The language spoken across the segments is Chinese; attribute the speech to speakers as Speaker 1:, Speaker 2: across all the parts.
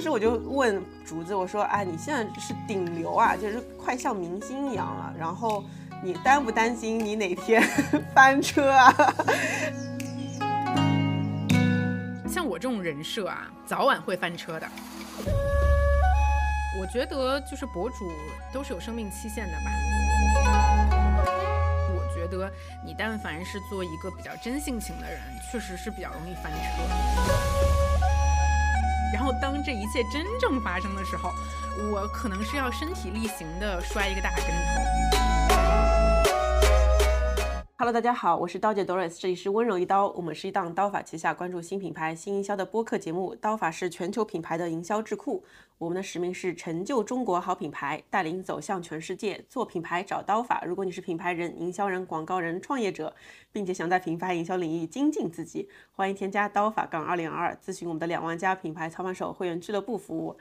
Speaker 1: 当时我就问竹子，我说：“啊，你现在是顶流啊，就是快像明星一样了。然后你担不担心你哪天 翻车啊？”
Speaker 2: 像我这种人设啊，早晚会翻车的。我觉得就是博主都是有生命期限的吧。我觉得你但凡是做一个比较真性情的人，确实是比较容易翻车。然后当这一切真正发生的时候，我可能是要身体力行的摔一个大跟头。
Speaker 1: Hello，大家好，我是刀姐 Doris，这里是温柔一刀，我们是一档刀法旗下关注新品牌、新营销的播客节目。刀法是全球品牌的营销智库，我们的使命是成就中国好品牌，带领走向全世界。做品牌找刀法。如果你是品牌人、营销人、广告人、创业者，并且想在品牌营销领域精进自己，欢迎添加刀法杠二零二二，咨询我们的两万家品牌操盘手会员俱乐部服务。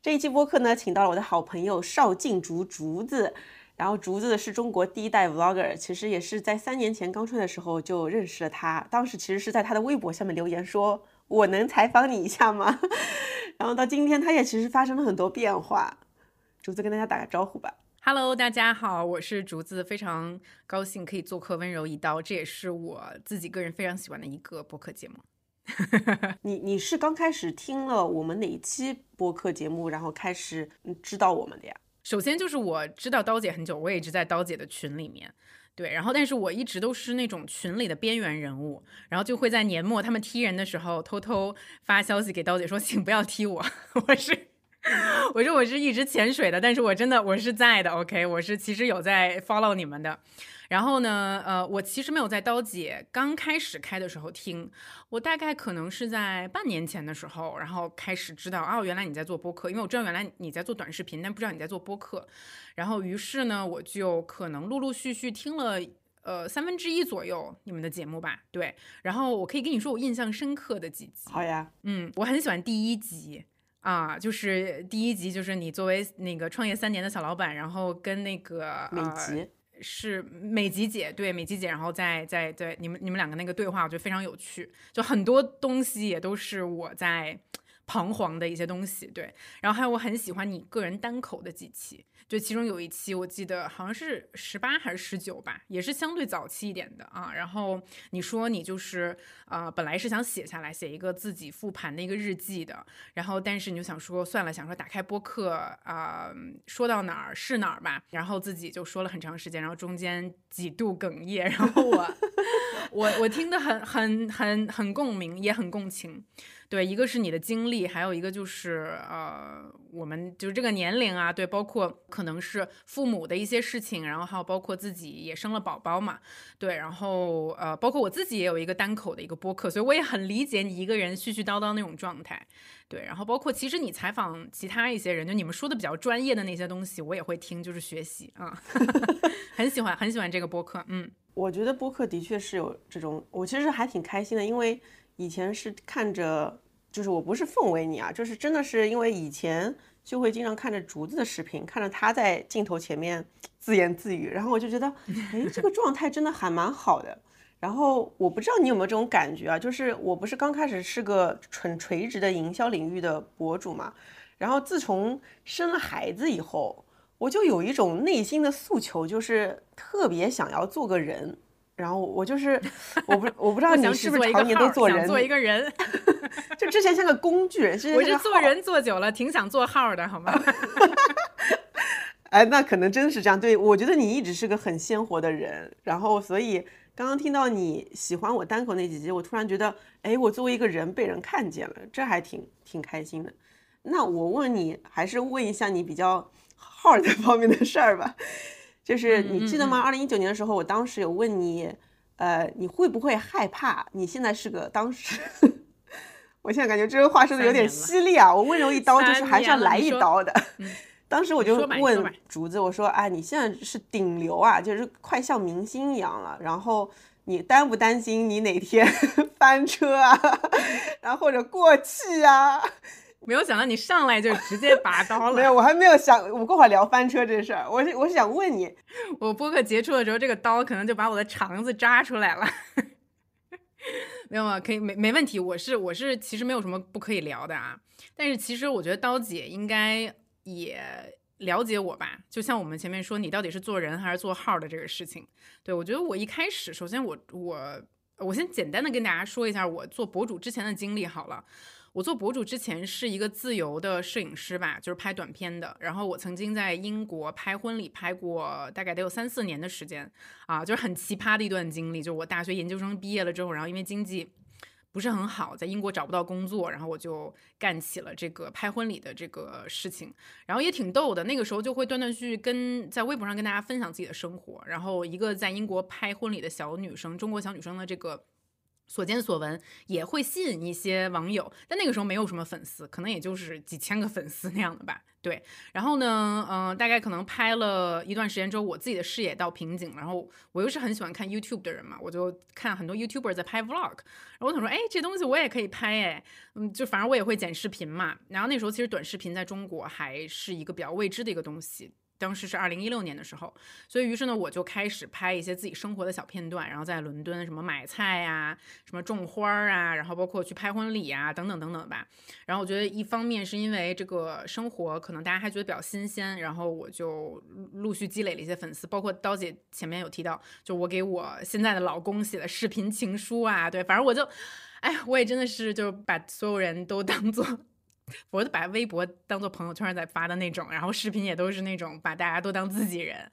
Speaker 1: 这一期播客呢，请到了我的好朋友邵静竹竹子。然后竹子是中国第一代 vlogger，其实也是在三年前刚出来的时候就认识了他。当时其实是在他的微博下面留言说：“我能采访你一下吗？” 然后到今天，他也其实发生了很多变化。竹子跟大家打个招呼吧。
Speaker 2: Hello，大家好，我是竹子，非常高兴可以做客温柔一刀，这也是我自己个人非常喜欢的一个播客节目。
Speaker 1: 你你是刚开始听了我们哪一期播客节目，然后开始知道我们的呀？
Speaker 2: 首先就是我知道刀姐很久，我也一直在刀姐的群里面，对，然后但是我一直都是那种群里的边缘人物，然后就会在年末他们踢人的时候偷偷发消息给刀姐说，请不要踢我，我是，我说我是一直潜水的，但是我真的我是在的，OK，我是其实有在 follow 你们的。然后呢，呃，我其实没有在刀姐刚开始开的时候听，我大概可能是在半年前的时候，然后开始知道，哦，原来你在做播客，因为我知道原来你在做短视频，但不知道你在做播客。然后于是呢，我就可能陆陆续续听了，呃，三分之一左右你们的节目吧，对。然后我可以跟你说我印象深刻的几集。
Speaker 1: 好呀，
Speaker 2: 嗯，我很喜欢第一集啊，就是第一集，就是你作为那个创业三年的小老板，然后跟那个
Speaker 1: 美吉。
Speaker 2: 是美吉姐，对美吉姐，然后在在在你们你们两个那个对话，我觉得非常有趣，就很多东西也都是我在彷徨的一些东西，对，然后还有我很喜欢你个人单口的几期。就其中有一期，我记得好像是十八还是十九吧，也是相对早期一点的啊。然后你说你就是啊，本来是想写下来，写一个自己复盘的一个日记的。然后但是你就想说算了，想说打开播客啊，说到哪儿是哪儿吧。然后自己就说了很长时间，然后中间几度哽咽。然后我 我我听得很很很很共鸣，也很共情。对，一个是你的经历，还有一个就是呃，我们就是这个年龄啊，对，包括可能是父母的一些事情，然后还有包括自己也生了宝宝嘛，对，然后呃，包括我自己也有一个单口的一个播客，所以我也很理解你一个人絮絮叨叨那种状态，对，然后包括其实你采访其他一些人，就你们说的比较专业的那些东西，我也会听，就是学习啊，很喜欢很喜欢这个播客，嗯，
Speaker 1: 我觉得播客的确是有这种，我其实还挺开心的，因为以前是看着。就是我不是奉为你啊，就是真的是因为以前就会经常看着竹子的视频，看着他在镜头前面自言自语，然后我就觉得，哎，这个状态真的还蛮好的。然后我不知道你有没有这种感觉啊，就是我不是刚开始是个纯垂直的营销领域的博主嘛，然后自从生了孩子以后，我就有一种内心的诉求，就是特别想要做个人。然后我就是，我不我不知道你是不是常年都做人，
Speaker 2: 做一个人，
Speaker 1: 就之前像个工具人，
Speaker 2: 我是做人做久了，挺想做号的，好吗？
Speaker 1: 哎，那可能真的是这样。对我觉得你一直是个很鲜活的人，然后所以刚刚听到你喜欢我单口那几集，我突然觉得，哎，我作为一个人被人看见了，这还挺挺开心的。那我问你，还是问一下你比较号的方面的事儿吧。就是你记得吗？二零一九年的时候，我当时有问你，呃，你会不会害怕？你现在是个当时，我现在感觉这个话说的有点犀利啊！我温柔一刀就是还是要来一刀的。当时我就问竹子，我说：“哎，你现在是顶流啊，就是快像明星一样了。然后你担不担心你哪天 翻车啊？然后或者过气啊？”
Speaker 2: 没有想到你上来就直接拔刀了。
Speaker 1: 没有，我还没有想，我们过会儿聊翻车这事儿。我是我是想问你，
Speaker 2: 我播客结束的时候，这个刀可能就把我的肠子扎出来了。没有啊，可以没没问题。我是我是其实没有什么不可以聊的啊，但是其实我觉得刀姐应该也了解我吧。就像我们前面说，你到底是做人还是做号的这个事情，对我觉得我一开始，首先我我我先简单的跟大家说一下我做博主之前的经历好了。我做博主之前是一个自由的摄影师吧，就是拍短片的。然后我曾经在英国拍婚礼，拍过大概得有三四年的时间啊，就是很奇葩的一段经历。就我大学研究生毕业了之后，然后因为经济不是很好，在英国找不到工作，然后我就干起了这个拍婚礼的这个事情。然后也挺逗的，那个时候就会断断续续跟在微博上跟大家分享自己的生活。然后一个在英国拍婚礼的小女生，中国小女生的这个。所见所闻也会吸引一些网友，但那个时候没有什么粉丝，可能也就是几千个粉丝那样的吧。对，然后呢，嗯，大概可能拍了一段时间之后，我自己的视野到瓶颈，然后我又是很喜欢看 YouTube 的人嘛，我就看很多 YouTuber 在拍 Vlog，然后我想说，哎，这东西我也可以拍，哎，嗯，就反正我也会剪视频嘛。然后那时候其实短视频在中国还是一个比较未知的一个东西。当时是二零一六年的时候，所以于是呢，我就开始拍一些自己生活的小片段，然后在伦敦什么买菜呀，什么种花儿啊，然后包括去拍婚礼啊，等等等等吧。然后我觉得一方面是因为这个生活可能大家还觉得比较新鲜，然后我就陆续积累了一些粉丝，包括刀姐前面有提到，就我给我现在的老公写的视频情书啊，对，反正我就，哎，我也真的是就把所有人都当做。我就把微博当做朋友圈在发的那种，然后视频也都是那种把大家都当自己人，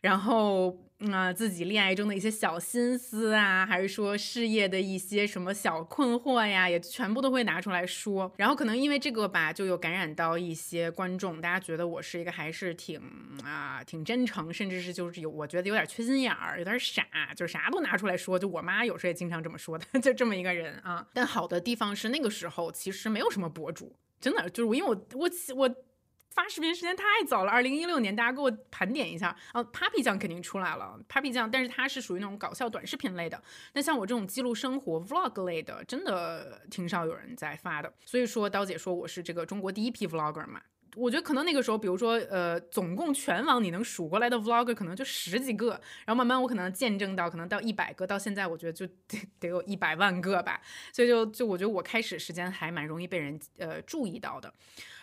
Speaker 2: 然后嗯，自己恋爱中的一些小心思啊，还是说事业的一些什么小困惑呀，也全部都会拿出来说。然后可能因为这个吧，就有感染到一些观众，大家觉得我是一个还是挺啊挺真诚，甚至是就是有我觉得有点缺心眼儿，有点傻，就啥都拿出来说。就我妈有时候也经常这么说的，就这么一个人啊。但好的地方是那个时候其实没有什么博主。真的就是我，因为我我我发视频时间太早了，二零一六年，大家给我盘点一下啊，Papi 酱肯定出来了，Papi 酱，但是它是属于那种搞笑短视频类的，那像我这种记录生活 Vlog 类的，真的挺少有人在发的，所以说刀姐说我是这个中国第一批 Vlogger 嘛。我觉得可能那个时候，比如说，呃，总共全网你能数过来的 vlog 可能就十几个，然后慢慢我可能见证到，可能到一百个，到现在我觉得就得得有一百万个吧。所以就就我觉得我开始时间还蛮容易被人呃注意到的。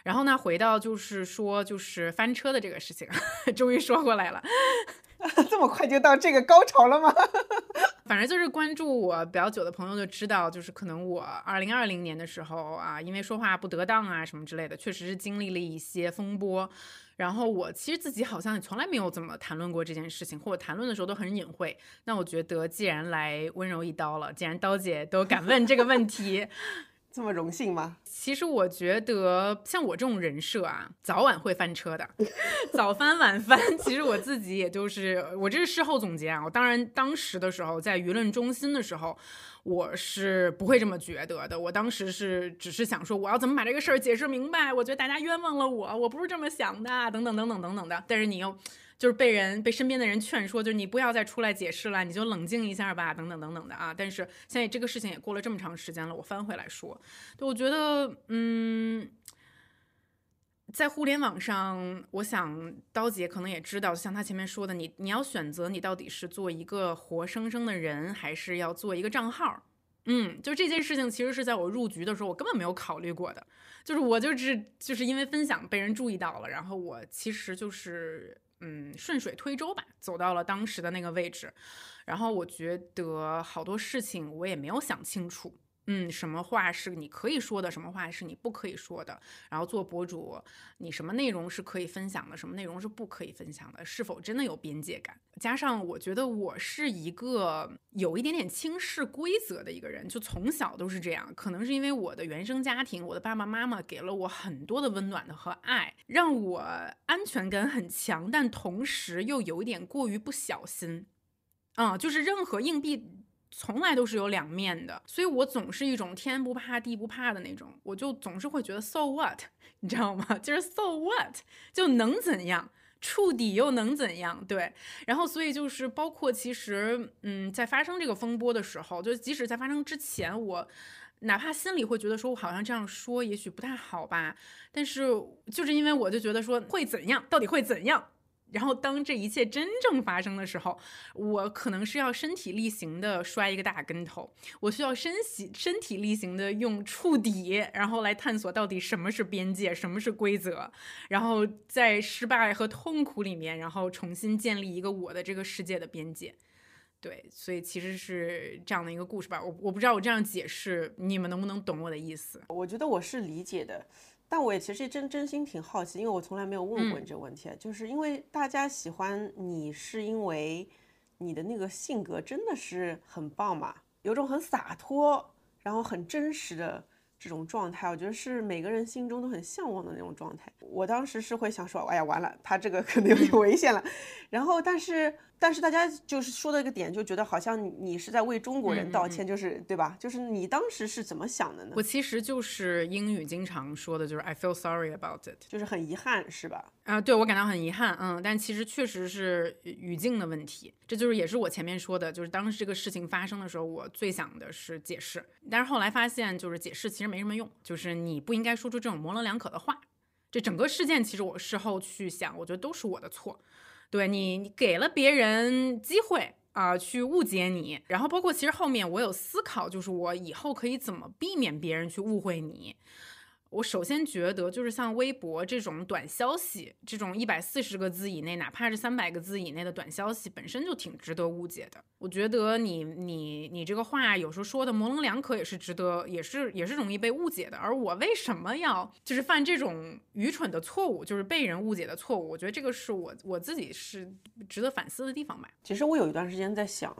Speaker 2: 然后呢，回到就是说就是翻车的这个事情，终于说过来了。
Speaker 1: 这么快就到这个高潮了吗？
Speaker 2: 反正就是关注我比较久的朋友就知道，就是可能我二零二零年的时候啊，因为说话不得当啊什么之类的，确实是经历了一些风波。然后我其实自己好像也从来没有怎么谈论过这件事情，或者谈论的时候都很隐晦。那我觉得既然来温柔一刀了，既然刀姐都敢问这个问题。
Speaker 1: 这么荣幸吗？
Speaker 2: 其实我觉得像我这种人设啊，早晚会翻车的，早翻晚翻。其实我自己也就是，我这是事后总结啊。我当然当时的时候在舆论中心的时候，我是不会这么觉得的。我当时是只是想说，我要怎么把这个事儿解释明白？我觉得大家冤枉了我，我不是这么想的，等等等等等等的。但是你又。就是被人被身边的人劝说，就是你不要再出来解释了，你就冷静一下吧，等等等等的啊。但是现在这个事情也过了这么长时间了，我翻回来说，我觉得，嗯，在互联网上，我想刀姐可能也知道，像他前面说的，你你要选择你到底是做一个活生生的人，还是要做一个账号？嗯，就这件事情其实是在我入局的时候，我根本没有考虑过的，就是我就是就是因为分享被人注意到了，然后我其实就是。嗯，顺水推舟吧，走到了当时的那个位置，然后我觉得好多事情我也没有想清楚。嗯，什么话是你可以说的，什么话是你不可以说的？然后做博主，你什么内容是可以分享的，什么内容是不可以分享的？是否真的有边界感？加上我觉得我是一个有一点点轻视规则的一个人，就从小都是这样。可能是因为我的原生家庭，我的爸爸妈妈给了我很多的温暖的和爱，让我安全感很强，但同时又有一点过于不小心。嗯，就是任何硬币。从来都是有两面的，所以我总是一种天不怕地不怕的那种，我就总是会觉得 so what，你知道吗？就是 so what 就能怎样，触底又能怎样？对，然后所以就是包括其实，嗯，在发生这个风波的时候，就即使在发生之前，我哪怕心里会觉得说我好像这样说也许不太好吧，但是就是因为我就觉得说会怎样，到底会怎样？然后当这一切真正发生的时候，我可能是要身体力行的摔一个大跟头，我需要身体身体力行的用触底，然后来探索到底什么是边界，什么是规则，然后在失败和痛苦里面，然后重新建立一个我的这个世界的边界。对，所以其实是这样的一个故事吧。我我不知道我这样解释你们能不能懂我的意思。
Speaker 1: 我觉得我是理解的。但我也其实真真心挺好奇，因为我从来没有问过你这个问题，就是因为大家喜欢你是因为你的那个性格真的是很棒嘛，有种很洒脱，然后很真实的这种状态，我觉得是每个人心中都很向往的那种状态。我当时是会想说，哎呀，完了，他这个 可能有点危险了。然后，但是。但是大家就是说的一个点，就觉得好像你是在为中国人道歉，就是对吧？就是你当时是怎么想的呢？
Speaker 2: 我其实就是英语经常说的，就是 I feel sorry about it，
Speaker 1: 就是很遗憾，是吧？
Speaker 2: 啊，对我感到很遗憾，嗯，但其实确实是语境的问题，这就是也是我前面说的，就是当时这个事情发生的时候，我最想的是解释，但是后来发现，就是解释其实没什么用，就是你不应该说出这种模棱两可的话。这整个事件其实我事后去想，我觉得都是我的错。对你，你给了别人机会啊，去误解你，然后包括其实后面我有思考，就是我以后可以怎么避免别人去误会你。我首先觉得，就是像微博这种短消息，这种一百四十个字以内，哪怕是三百个字以内的短消息，本身就挺值得误解的。我觉得你你你这个话有时候说的模棱两可，也是值得，也是也是容易被误解的。而我为什么要就是犯这种愚蠢的错误，就是被人误解的错误？我觉得这个是我我自己是值得反思的地方吧。
Speaker 1: 其实我有一段时间在想。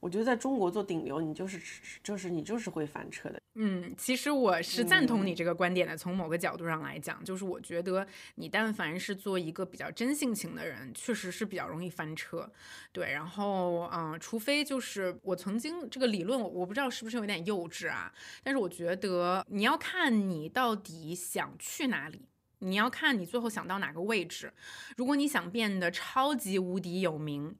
Speaker 1: 我觉得在中国做顶流，你就是就是你就是会翻车的。
Speaker 2: 嗯，其实我是赞同你这个观点的。从某个角度上来讲，就是我觉得你但凡是做一个比较真性情的人，确实是比较容易翻车。对，然后嗯，除非就是我曾经这个理论，我我不知道是不是有点幼稚啊。但是我觉得你要看你到底想去哪里，你要看你最后想到哪个位置。如果你想变得超级无敌有名，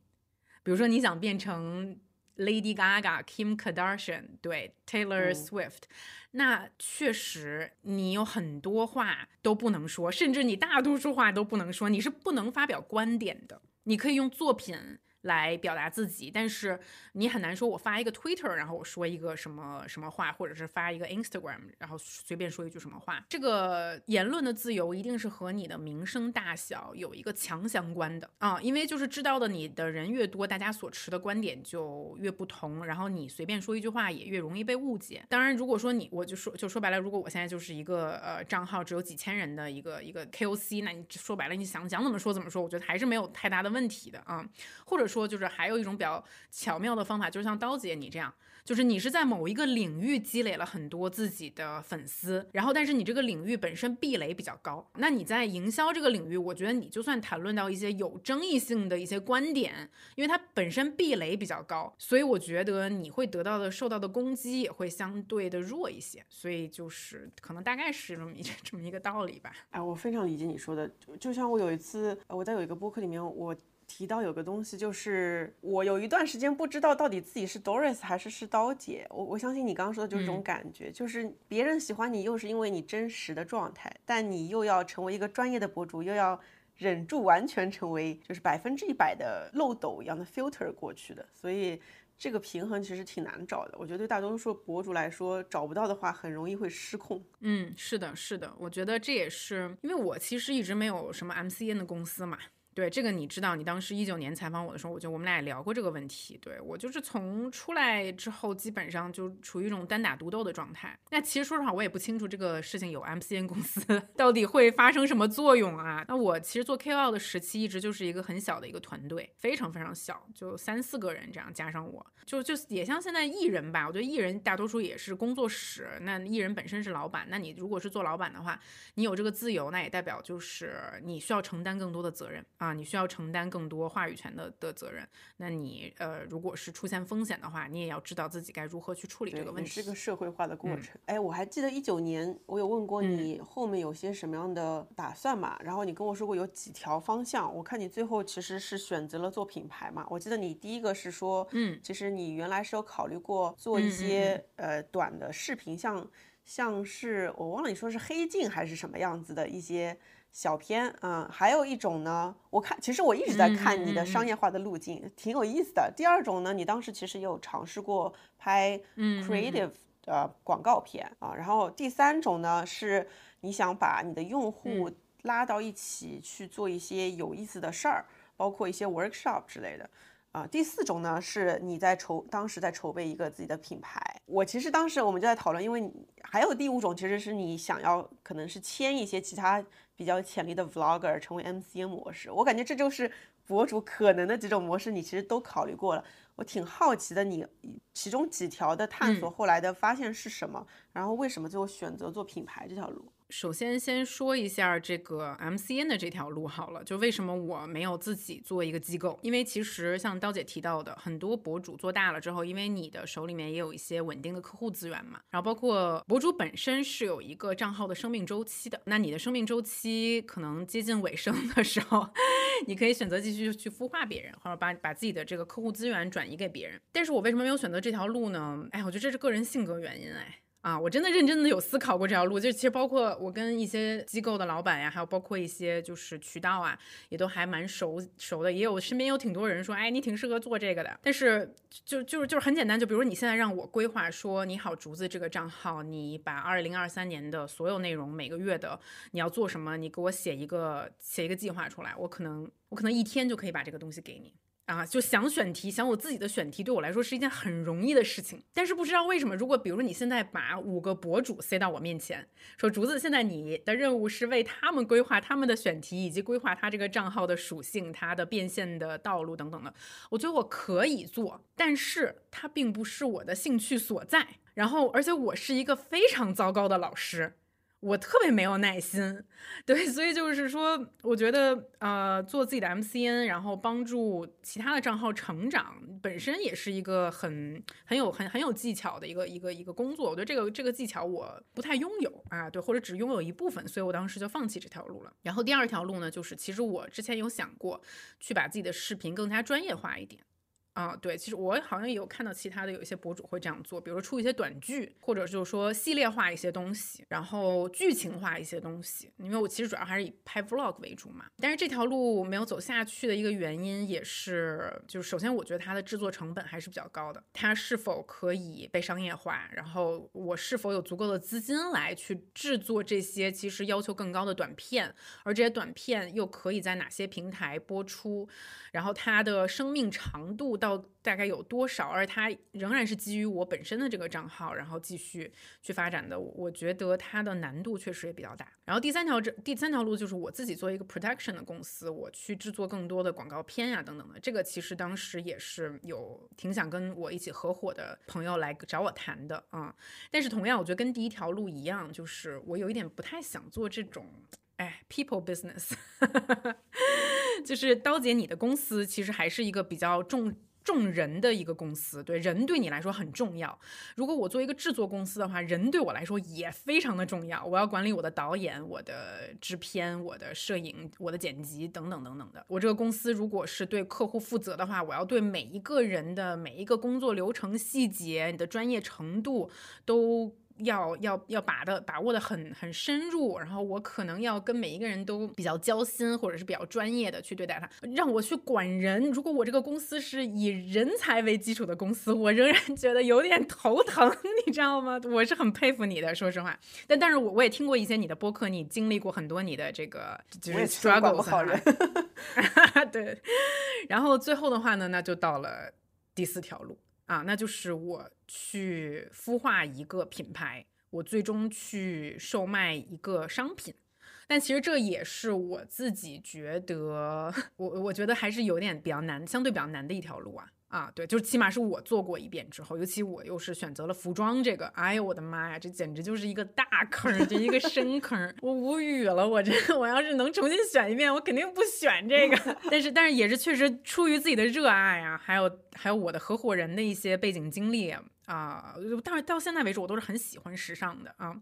Speaker 2: 比如说你想变成。Lady Gaga、Kim Kardashian，对 Taylor Swift，那确实你有很多话都不能说，甚至你大多数话都不能说，你是不能发表观点的。你可以用作品。来表达自己，但是你很难说，我发一个 Twitter，然后我说一个什么什么话，或者是发一个 Instagram，然后随便说一句什么话。这个言论的自由一定是和你的名声大小有一个强相关的啊，因为就是知道的你的人越多，大家所持的观点就越不同，然后你随便说一句话也越容易被误解。当然，如果说你我就说就说白了，如果我现在就是一个呃账号只有几千人的一个一个 KOC，那你说白了，你想讲怎么说怎么说，我觉得还是没有太大的问题的啊，或者。说说就是还有一种比较巧妙的方法，就是像刀姐你这样，就是你是在某一个领域积累了很多自己的粉丝，然后但是你这个领域本身壁垒比较高，那你在营销这个领域，我觉得你就算谈论到一些有争议性的一些观点，因为它本身壁垒比较高，所以我觉得你会得到的受到的攻击也会相对的弱一些，所以就是可能大概是这么一 这么一个道理吧。
Speaker 1: 哎，我非常理解你说的，就像我有一次我在有一个播客里面我。提到有个东西，就是我有一段时间不知道到底自己是 Doris 还是是刀姐。我我相信你刚刚说的就是这种感觉，就是别人喜欢你，又是因为你真实的状态，但你又要成为一个专业的博主，又要忍住完全成为就是百分之一百的漏斗一样的 filter 过去的，所以这个平衡其实挺难找的。我觉得对大多数博主来说，找不到的话，很容易会失控。
Speaker 2: 嗯，是的，是的，我觉得这也是因为我其实一直没有什么 MCN 的公司嘛。对这个你知道，你当时一九年采访我的时候，我就我们俩也聊过这个问题。对我就是从出来之后，基本上就处于一种单打独斗的状态。那其实说实话，我也不清楚这个事情有 MCN 公司 到底会发生什么作用啊。那我其实做 KOL 的时期，一直就是一个很小的一个团队，非常非常小，就三四个人这样，加上我就就也像现在艺人吧。我觉得艺人大多数也是工作室，那艺人本身是老板，那你如果是做老板的话，你有这个自由，那也代表就是你需要承担更多的责任啊。啊，你需要承担更多话语权的的责任。那你呃，如果是出现风险的话，你也要知道自己该如何去处理这个问题。
Speaker 1: 是个社会化的过程。哎，我还记得一九年，我有问过你后面有些什么样的打算嘛？然后你跟我说过有几条方向。我看你最后其实是选择了做品牌嘛。我记得你第一个是说，
Speaker 2: 嗯，
Speaker 1: 其实你原来是有考虑过做一些呃短的视频，像像是我忘了你说是黑镜还是什么样子的一些。小片，嗯，还有一种呢，我看其实我一直在看你的商业化的路径，挺有意思的。第二种呢，你当时其实也有尝试过拍 creative 的广告片啊，然后第三种呢，是你想把你的用户拉到一起去做一些有意思的事儿，包括一些 workshop 之类的。啊，第四种呢是你在筹，当时在筹备一个自己的品牌。我其实当时我们就在讨论，因为还有第五种，其实是你想要可能是签一些其他比较潜力的 vlogger 成为 MCN 模式。我感觉这就是博主可能的几种模式，你其实都考虑过了。我挺好奇的，你其中几条的探索后来的发现是什么？然后为什么最后选择做品牌这条路？
Speaker 2: 首先，先说一下这个 MCN 的这条路好了。就为什么我没有自己做一个机构？因为其实像刀姐提到的，很多博主做大了之后，因为你的手里面也有一些稳定的客户资源嘛，然后包括博主本身是有一个账号的生命周期的。那你的生命周期可能接近尾声的时候，你可以选择继续去孵化别人，或者把把自己的这个客户资源转移给别人。但是我为什么没有选择这条路呢？哎，我觉得这是个人性格原因，哎。啊，我真的认真的有思考过这条路，就其实包括我跟一些机构的老板呀，还有包括一些就是渠道啊，也都还蛮熟熟的，也有身边有挺多人说，哎，你挺适合做这个的。但是就就是就是很简单，就比如你现在让我规划说，你好竹子这个账号，你把二零二三年的所有内容每个月的你要做什么，你给我写一个写一个计划出来，我可能我可能一天就可以把这个东西给你。啊，就想选题，想我自己的选题，对我来说是一件很容易的事情。但是不知道为什么，如果比如说你现在把五个博主塞到我面前，说竹子，现在你的任务是为他们规划他们的选题，以及规划他这个账号的属性、他的变现的道路等等的，我觉得我可以做，但是它并不是我的兴趣所在。然后，而且我是一个非常糟糕的老师。我特别没有耐心，对，所以就是说，我觉得呃，做自己的 MCN，然后帮助其他的账号成长，本身也是一个很很有很很有技巧的一个一个一个工作。我觉得这个这个技巧我不太拥有啊，对，或者只拥有一部分，所以我当时就放弃这条路了。然后第二条路呢，就是其实我之前有想过去把自己的视频更加专业化一点。啊，对，其实我好像也有看到其他的有一些博主会这样做，比如说出一些短剧，或者就是说系列化一些东西，然后剧情化一些东西。因为我其实主要还是以拍 vlog 为主嘛。但是这条路没有走下去的一个原因也是，就是首先我觉得它的制作成本还是比较高的，它是否可以被商业化，然后我是否有足够的资金来去制作这些其实要求更高的短片，而这些短片又可以在哪些平台播出，然后它的生命长度到。到大概有多少？而它仍然是基于我本身的这个账号，然后继续去发展的。我觉得它的难度确实也比较大。然后第三条这第三条路就是我自己做一个 production 的公司，我去制作更多的广告片呀等等的。这个其实当时也是有挺想跟我一起合伙的朋友来找我谈的啊。但是同样，我觉得跟第一条路一样，就是我有一点不太想做这种哎 people business，就是刀姐你的公司其实还是一个比较重。重人的一个公司，对人对你来说很重要。如果我做一个制作公司的话，人对我来说也非常的重要。我要管理我的导演、我的制片、我的摄影、我的剪辑等等等等的。我这个公司如果是对客户负责的话，我要对每一个人的每一个工作流程细节、你的专业程度都。要要要把的把握的很很深入，然后我可能要跟每一个人都比较交心，或者是比较专业的去对待他，让我去管人。如果我这个公司是以人才为基础的公司，我仍然 觉得有点头疼，你知道吗？我是很佩服你的，说实话。但但是我我也听过一些你的播客，你经历过很多你的这个就是 struggle
Speaker 1: 好人。
Speaker 2: 对，然后最后的话呢，那就到了第四条路。啊，那就是我去孵化一个品牌，我最终去售卖一个商品，但其实这也是我自己觉得，我我觉得还是有点比较难，相对比较难的一条路啊。啊，对，就起码是我做过一遍之后，尤其我又是选择了服装这个，哎呦我的妈呀，这简直就是一个大坑，这一个深坑，我无语了，我这我要是能重新选一遍，我肯定不选这个。但是但是也是确实出于自己的热爱啊，还有还有我的合伙人的一些背景经历啊，但是到现在为止我都是很喜欢时尚的啊，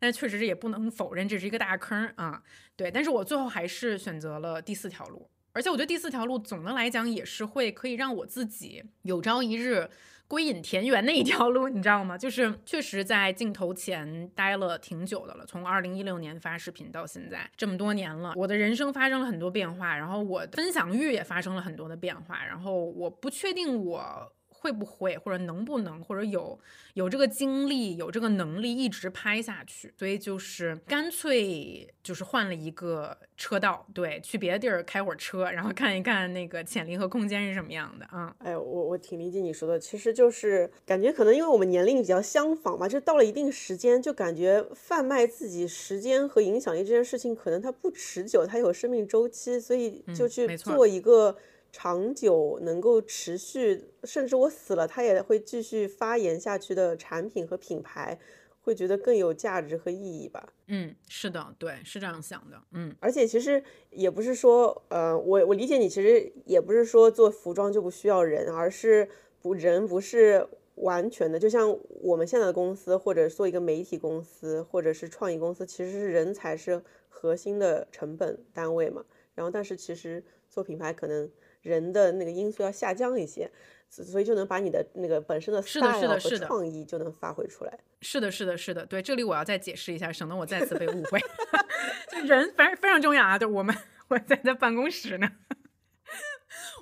Speaker 2: 但确实也不能否认这是一个大坑啊，对，但是我最后还是选择了第四条路。而且我觉得第四条路总的来讲也是会可以让我自己有朝一日归隐田园的一条路，你知道吗？就是确实在镜头前待了挺久的了，从二零一六年发视频到现在这么多年了，我的人生发生了很多变化，然后我分享欲也发生了很多的变化，然后我不确定我。会不会或者能不能或者有有这个精力有这个能力一直拍下去？所以就是干脆就是换了一个车道，对，去别的地儿开会儿车，然后看一看那个潜力和空间是什么样的啊。
Speaker 1: 哎，我我挺理解你说的，其实就是感觉可能因为我们年龄比较相仿吧，就到了一定时间，就感觉贩卖自己时间和影响力这件事情，可能它不持久，它有生命周期，所以就去做一个。长久能够持续，甚至我死了，它也会继续发言下去的产品和品牌，会觉得更有价值和意义吧？
Speaker 2: 嗯，是的，对，是这样想的。嗯，
Speaker 1: 而且其实也不是说，呃，我我理解你，其实也不是说做服装就不需要人，而是不人不是完全的，就像我们现在的公司，或者做一个媒体公司，或者是创意公司，其实是人才是核心的成本单位嘛。然后，但是其实做品牌可能。人的那个因素要下降一些，所以就能把你的那个本身的 style 和创意就能发挥出来。
Speaker 2: 是的，是的，是的，对，这里我要再解释一下，省得我再次被误会。就人非常非常重要啊！就我们 我在在办公室呢。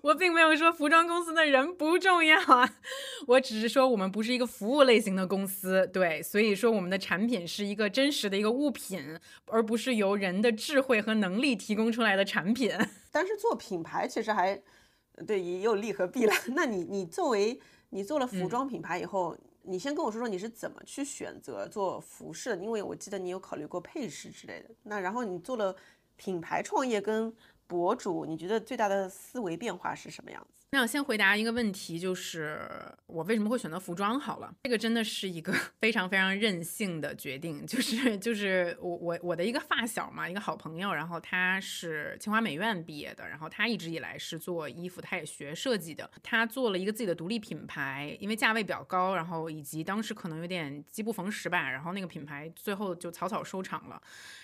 Speaker 2: 我并没有说服装公司的人不重要啊，我只是说我们不是一个服务类型的公司，对，所以说我们的产品是一个真实的一个物品，而不是由人的智慧和能力提供出来的产品。
Speaker 1: 但是做品牌其实还对也有利和弊了。那你你作为你做了服装品牌以后，你先跟我说说你是怎么去选择做服饰的？因为我记得你有考虑过配饰之类的。那然后你做了品牌创业跟。博主，你觉得最大的思维变化是什么样子？
Speaker 2: 那我先回答一个问题，就是我为什么会选择服装？好了，这个真的是一个 非常非常任性的决定，就是就是我我我的一个发小嘛，一个好朋友，然后他是清华美院毕业的，然后他一直以来是做衣服，他也学设计的，他做了一个自己的独立品牌，因为价位比较高，然后以及当时可能有点机不逢时吧，然后那个品牌最后就草草收场了。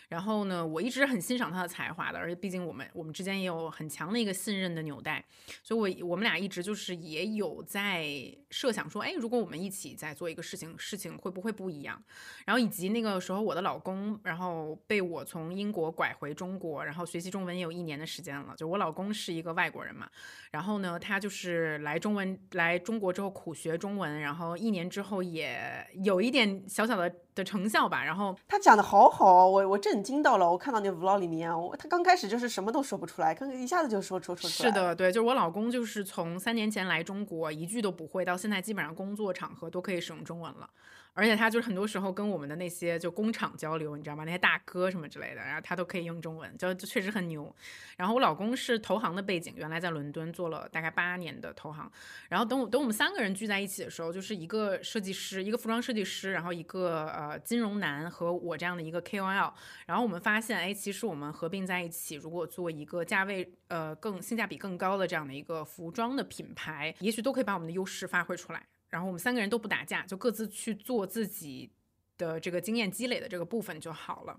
Speaker 2: 然后呢，我一直很欣赏他的才华的，而且毕竟我们我们之间也有很强的一个信任的纽带，所以我我我们俩一直就是也有在设想说，哎，如果我们一起在做一个事情，事情会不会不一样？然后以及那个时候我的老公，然后被我从英国拐回中国，然后学习中文也有一年的时间了，就我老公是一个外国人嘛，然后呢，他就是来中文来中国之后苦学中文，然后一年之后也有一点小小的。的成效吧，然后
Speaker 1: 他讲的好好，我我震惊到了。我看到那 vlog 里面，我他刚开始就是什么都说不出来，刚一下子就说说说出
Speaker 2: 来。是的，对，就是我老公，就是从三年前来中国一句都不会，到现在基本上工作场合都可以使用中文了。而且他就是很多时候跟我们的那些就工厂交流，你知道吗？那些大哥什么之类的，然后他都可以用中文，就就确实很牛。然后我老公是投行的背景，原来在伦敦做了大概八年的投行。然后等我等我们三个人聚在一起的时候，就是一个设计师，一个服装设计师，然后一个呃金融男和我这样的一个 KOL。然后我们发现，哎，其实我们合并在一起，如果做一个价位呃更性价比更高的这样的一个服装的品牌，也许都可以把我们的优势发挥出来。然后我们三个人都不打架，就各自去做自己。的这个经验积累的这个部分就好了，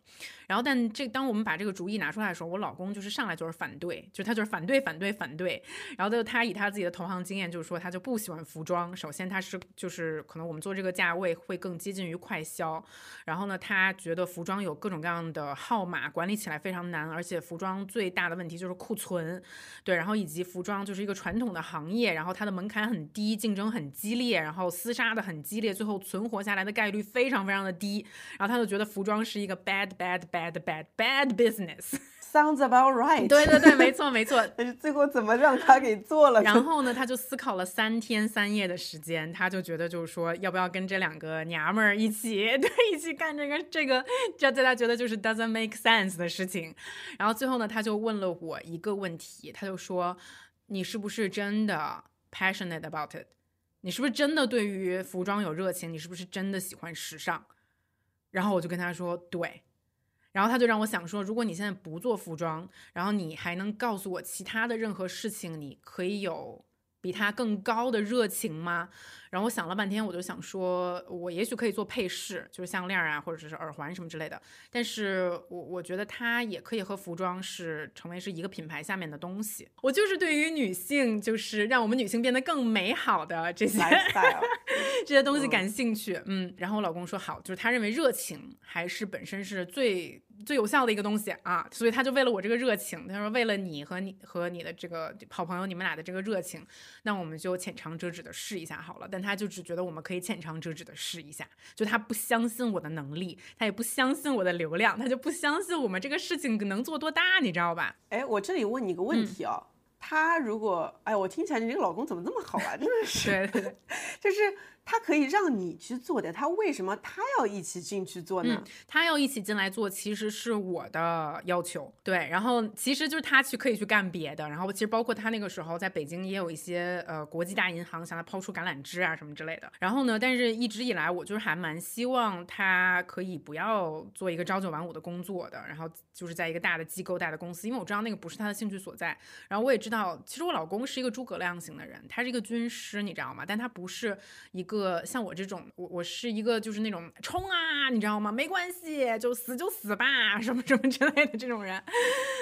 Speaker 2: 然后但这当我们把这个主意拿出来的时候，我老公就是上来就是反对，就他就是反对反对反对，然后就他以他自己的投行经验就是说他就不喜欢服装，首先他是就是可能我们做这个价位会更接近于快销，然后呢他觉得服装有各种各样的号码，管理起来非常难，而且服装最大的问题就是库存，对，然后以及服装就是一个传统的行业，然后它的门槛很低，竞争很激烈，然后厮杀的很激烈，最后存活下来的概率非常非常。的低，然后他就觉得服装是一个 bad bad bad bad bad business。
Speaker 1: Sounds about right。
Speaker 2: 对对对，没错没错。
Speaker 1: 但是最后怎么让他给做了？
Speaker 2: 然后呢，他就思考了三天三夜的时间，他就觉得就是说，要不要跟这两个娘们儿一起，对，一起干这个这个，这在他觉得就是 doesn't make sense 的事情。然后最后呢，他就问了我一个问题，他就说，你是不是真的 passionate about it？你是不是真的对于服装有热情？你是不是真的喜欢时尚？然后我就跟他说对，然后他就让我想说，如果你现在不做服装，然后你还能告诉我其他的任何事情，你可以有比他更高的热情吗？然后我想了半天，我就想说，我也许可以做配饰，就是项链啊，或者是耳环什么之类的。但是我我觉得它也可以和服装是成为是一个品牌下面的东西。我就是对于女性，就是让我们女性变得更美好的这些 这些东西感兴趣。嗯，然后我老公说好，就是他认为热情还是本身是最。最有效的一个东西啊，所以他就为了我这个热情，他说为了你和你和你的这个好朋友，你们俩的这个热情，那我们就浅尝辄止的试一下好了。但他就只觉得我们可以浅尝辄止的试一下，就他不相信我的能力，他也不相信我的流量，他就不相信我们这个事情能做多大，你知道吧？
Speaker 1: 哎，我这里问你一个问题啊，他如果哎，我听起来你这个老公怎么这么好啊？真的是，
Speaker 2: 对对对，
Speaker 1: 就是。他可以让你去做的，他为什么他要一起进去做呢？
Speaker 2: 他要一起进来做，其实是我的要求。对，然后其实就是他去可以去干别的，然后其实包括他那个时候在北京也有一些呃国际大银行向他抛出橄榄枝啊什么之类的。然后呢，但是一直以来我就是还蛮希望他可以不要做一个朝九晚五的工作的，然后就是在一个大的机构、大的公司，因为我知道那个不是他的兴趣所在。然后我也知道，其实我老公是一个诸葛亮型的人，他是一个军师，你知道吗？但他不是一个。个像我这种，我我是一个就是那种冲啊，你知道吗？没关系，就死就死吧，什么什么之类的这种人。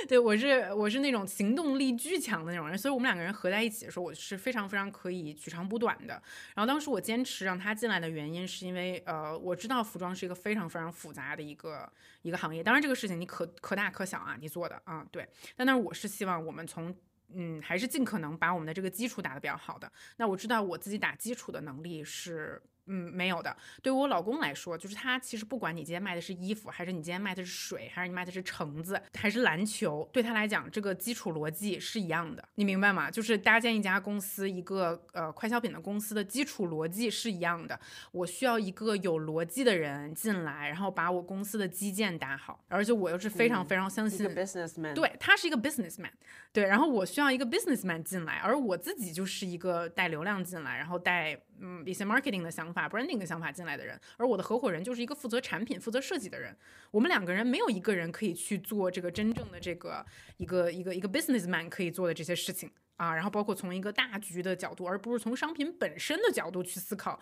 Speaker 2: 对我是我是那种行动力巨强的那种人，所以我们两个人合在一起的时候，我是非常非常可以取长补短的。然后当时我坚持让他进来的原因，是因为呃，我知道服装是一个非常非常复杂的一个一个行业。当然这个事情你可可大可小啊，你做的啊对。但那我是希望我们从。嗯，还是尽可能把我们的这个基础打得比较好的。那我知道我自己打基础的能力是。嗯，没有的。对于我老公来说，就是他其实不管你今天卖的是衣服，还是你今天卖的是水，还是你卖的是橙子，还是篮球，对他来讲，这个基础逻辑是一样的。你明白吗？就是搭建一家公司，一个呃快消品的公司的基础逻辑是一样的。我需要一个有逻辑的人进来，然后把我公司的基建打好。而且我又是非常非常相信
Speaker 1: ，businessman，
Speaker 2: 对他是一个 businessman，对。然后我需要一个 businessman 进来，而我自己就是一个带流量进来，然后带。嗯，一些 marketing 的想法，branding 的想法进来的人，而我的合伙人就是一个负责产品、负责设计的人。我们两个人没有一个人可以去做这个真正的这个一个一个一个 businessman 可以做的这些事情啊。然后包括从一个大局的角度，而不是从商品本身的角度去思考。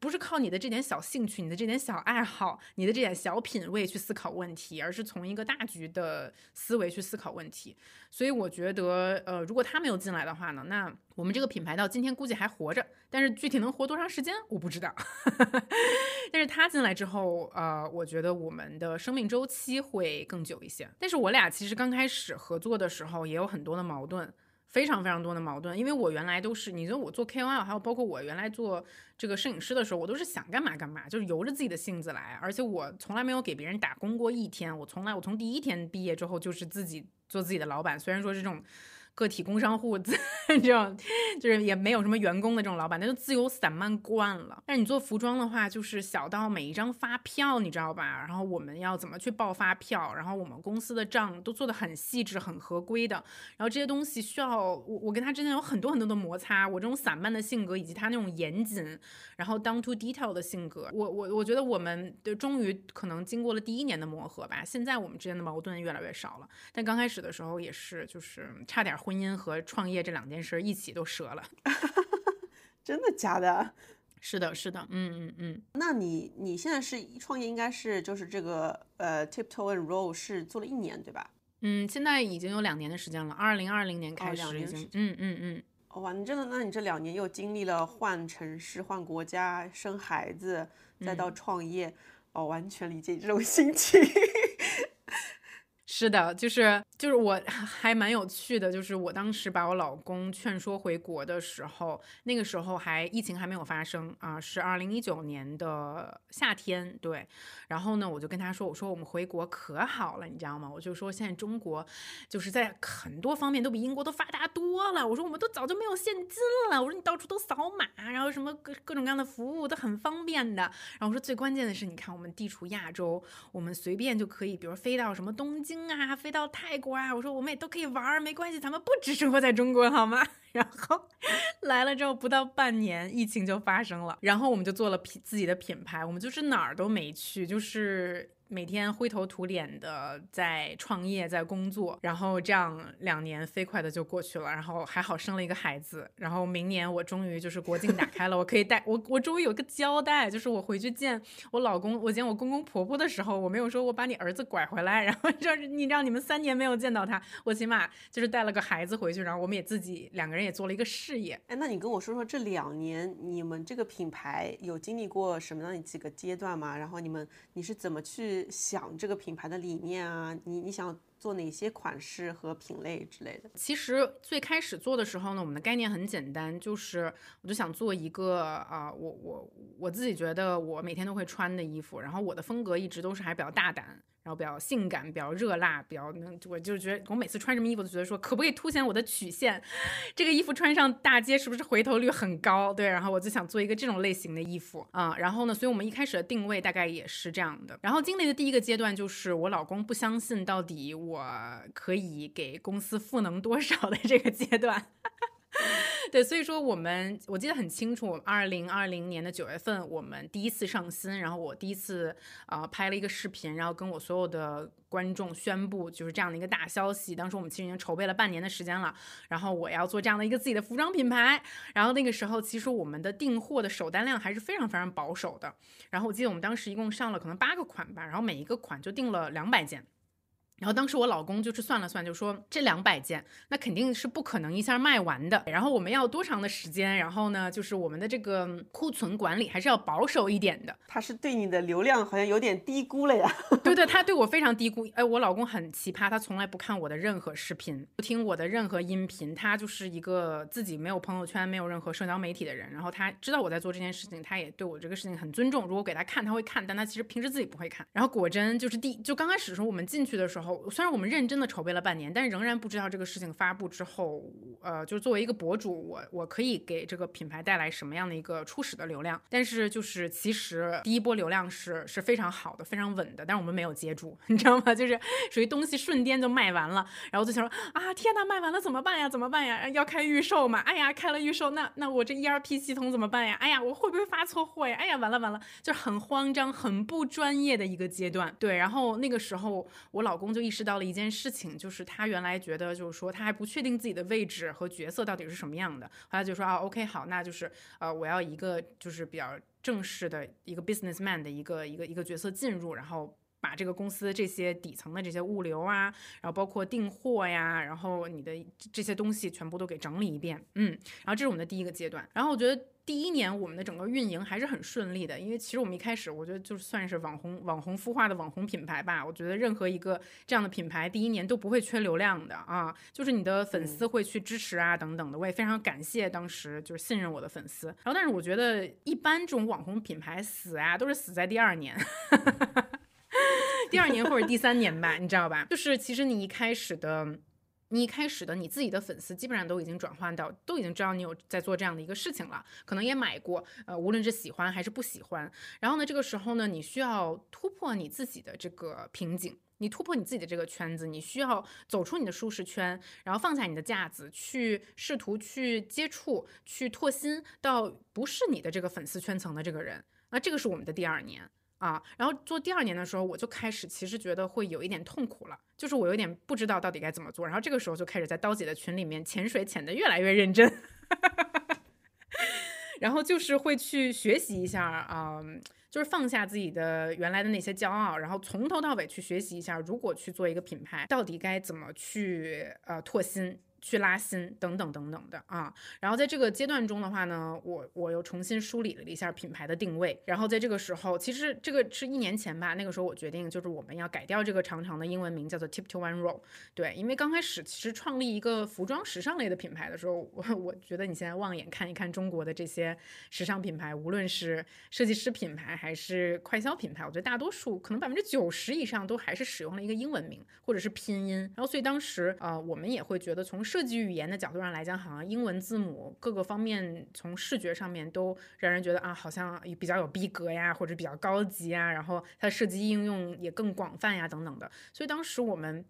Speaker 2: 不是靠你的这点小兴趣、你的这点小爱好、你的这点小品味去思考问题，而是从一个大局的思维去思考问题。所以我觉得，呃，如果他没有进来的话呢，那我们这个品牌到今天估计还活着，但是具体能活多长时间我不知道。但是他进来之后，呃，我觉得我们的生命周期会更久一些。但是我俩其实刚开始合作的时候也有很多的矛盾。非常非常多的矛盾，因为我原来都是，你说我做 KOL，还有包括我原来做这个摄影师的时候，我都是想干嘛干嘛，就是由着自己的性子来，而且我从来没有给别人打工过一天，我从来我从第一天毕业之后就是自己做自己的老板，虽然说这种。个体工商户这种，就是也没有什么员工的这种老板，那就自由散漫惯了。但是你做服装的话，就是小到每一张发票，你知道吧？然后我们要怎么去报发票，然后我们公司的账都做的很细致、很合规的。然后这些东西需要我，我跟他之间有很多很多的摩擦。我这种散漫的性格，以及他那种严谨，然后 down to detail 的性格，我我我觉得我们的终于可能经过了第一年的磨合吧。现在我们之间的矛盾越来越少了，但刚开始的时候也是，就是差点。婚姻和创业这两件事一起都折了，
Speaker 1: 真的假的？
Speaker 2: 是的，是的，嗯嗯嗯。
Speaker 1: 那你你现在是创业，应该是就是这个呃，Tiptoe and Roll 是做了一年对吧？
Speaker 2: 嗯，现在已经有两年的时间了，二零二零年开始已经，嗯嗯嗯。
Speaker 1: 哇，你真的？那你这两年又经历了换城市、换国家、生孩子，再到创业，哦，完全理解这种心情。
Speaker 2: 是的，就是就是我还蛮有趣的，就是我当时把我老公劝说回国的时候，那个时候还疫情还没有发生啊，是二零一九年的夏天，对。然后呢，我就跟他说，我说我们回国可好了，你知道吗？我就说现在中国就是在很多方面都比英国都发达多了。我说我们都早就没有现金了。我说你到处都扫码，然后什么各各种各样的服务都很方便的。然后我说最关键的是，你看我们地处亚洲，我们随便就可以，比如飞到什么东京。啊，飞到泰国啊！我说我们也都可以玩，没关系，咱们不只生活在中国，好吗？然后来了之后不到半年，疫情就发生了，然后我们就做了品自己的品牌，我们就是哪儿都没去，就是。每天灰头土脸的在创业，在工作，然后这样两年飞快的就过去了，然后还好生了一个孩子，然后明年我终于就是国境打开了，我可以带我，我终于有个交代，就是我回去见我老公，我见我公公婆婆的时候，我没有说我把你儿子拐回来，然后让你让你们三年没有见到他，我起码就是带了个孩子回去，然后我们也自己两个人也做了一个事业。
Speaker 1: 哎，那你跟我说说这两年你们这个品牌有经历过什么样的几个阶段吗？然后你们你是怎么去？想这个品牌的理念啊，你你想做哪些款式和品类之类的？
Speaker 2: 其实最开始做的时候呢，我们的概念很简单，就是我就想做一个啊，我我我自己觉得我每天都会穿的衣服，然后我的风格一直都是还比较大胆。然后比较性感，比较热辣，比较能，我就觉得我每次穿什么衣服都觉得说，可不可以凸显我的曲线？这个衣服穿上大街是不是回头率很高？对，然后我就想做一个这种类型的衣服啊。然后呢，所以我们一开始的定位大概也是这样的。然后经历的第一个阶段就是我老公不相信到底我可以给公司赋能多少的这个阶段。对，所以说我们我记得很清楚，二零二零年的九月份，我们第一次上新，然后我第一次啊拍了一个视频，然后跟我所有的观众宣布就是这样的一个大消息。当时我们其实已经筹备了半年的时间了，然后我要做这样的一个自己的服装品牌。然后那个时候其实我们的订货的首单量还是非常非常保守的。然后我记得我们当时一共上了可能八个款吧，然后每一个款就订了两百件。然后当时我老公就是算了算，就说这两百件，那肯定是不可能一下卖完的。然后我们要多长的时间？然后呢，就是我们的这个库存管理还是要保守一点的。
Speaker 1: 他是对你的流量好像有点低估了呀？
Speaker 2: 对对，他对我非常低估。哎，我老公很奇葩，他从来不看我的任何视频，不听我的任何音频。他就是一个自己没有朋友圈、没有任何社交媒体的人。然后他知道我在做这件事情，他也对我这个事情很尊重。如果给他看，他会看，但他其实平时自己不会看。然后果真就是第就刚开始的时候，我们进去的时候。虽然我们认真的筹备了半年，但是仍然不知道这个事情发布之后，呃，就是作为一个博主，我我可以给这个品牌带来什么样的一个初始的流量？但是就是其实第一波流量是是非常好的，非常稳的，但是我们没有接住，你知道吗？就是属于东西瞬间就卖完了，然后就想说啊，天呐，卖完了怎么办呀？怎么办呀？要开预售嘛？哎呀，开了预售，那那我这 ERP 系统怎么办呀？哎呀，我会不会发错货呀？哎呀，完了完了，就是很慌张、很不专业的一个阶段。对，然后那个时候我老公就意识到。了一件事情，就是他原来觉得，就是说他还不确定自己的位置和角色到底是什么样的。后来就说啊，OK，好，那就是呃，我要一个就是比较正式的一个 businessman 的一个一个一个角色进入，然后把这个公司这些底层的这些物流啊，然后包括订货呀，然后你的这些东西全部都给整理一遍，嗯，然后这是我们的第一个阶段。然后我觉得。第一年我们的整个运营还是很顺利的，因为其实我们一开始我觉得就算是网红网红孵化的网红品牌吧，我觉得任何一个这样的品牌第一年都不会缺流量的啊，就是你的粉丝会去支持啊等等的，我也非常感谢当时就是信任我的粉丝。然后但是我觉得一般这种网红品牌死啊都是死在第二年，第二年或者第三年吧，你知道吧？就是其实你一开始的。你一开始的你自己的粉丝基本上都已经转换到，都已经知道你有在做这样的一个事情了，可能也买过，呃，无论是喜欢还是不喜欢。然后呢，这个时候呢，你需要突破你自己的这个瓶颈，你突破你自己的这个圈子，你需要走出你的舒适圈，然后放下你的架子，去试图去接触，去拓新到不是你的这个粉丝圈层的这个人。那这个是我们的第二年。啊，然后做第二年的时候，我就开始其实觉得会有一点痛苦了，就是我有点不知道到底该怎么做。然后这个时候就开始在刀姐的群里面潜水，潜的越来越认真，然后就是会去学习一下啊，就是放下自己的原来的那些骄傲，然后从头到尾去学习一下，如果去做一个品牌，到底该怎么去呃拓新。去拉新等等等等的啊，然后在这个阶段中的话呢，我我又重新梳理了一下品牌的定位，然后在这个时候，其实这个是一年前吧，那个时候我决定就是我们要改掉这个长长的英文名，叫做 Tip to One Roll。对，因为刚开始其实创立一个服装时尚类的品牌的时候，我我觉得你现在望眼看一看中国的这些时尚品牌，无论是设计师品牌还是快消品牌，我觉得大多数可能百分之九十以上都还是使用了一个英文名或者是拼音，然后所以当时呃我们也会觉得从设计语言的角度上来讲，好像英文字母各个方面从视觉上面都让人觉得啊，好像比较有逼格呀，或者比较高级啊，然后它的设计应用也更广泛呀，等等的。所以当时我们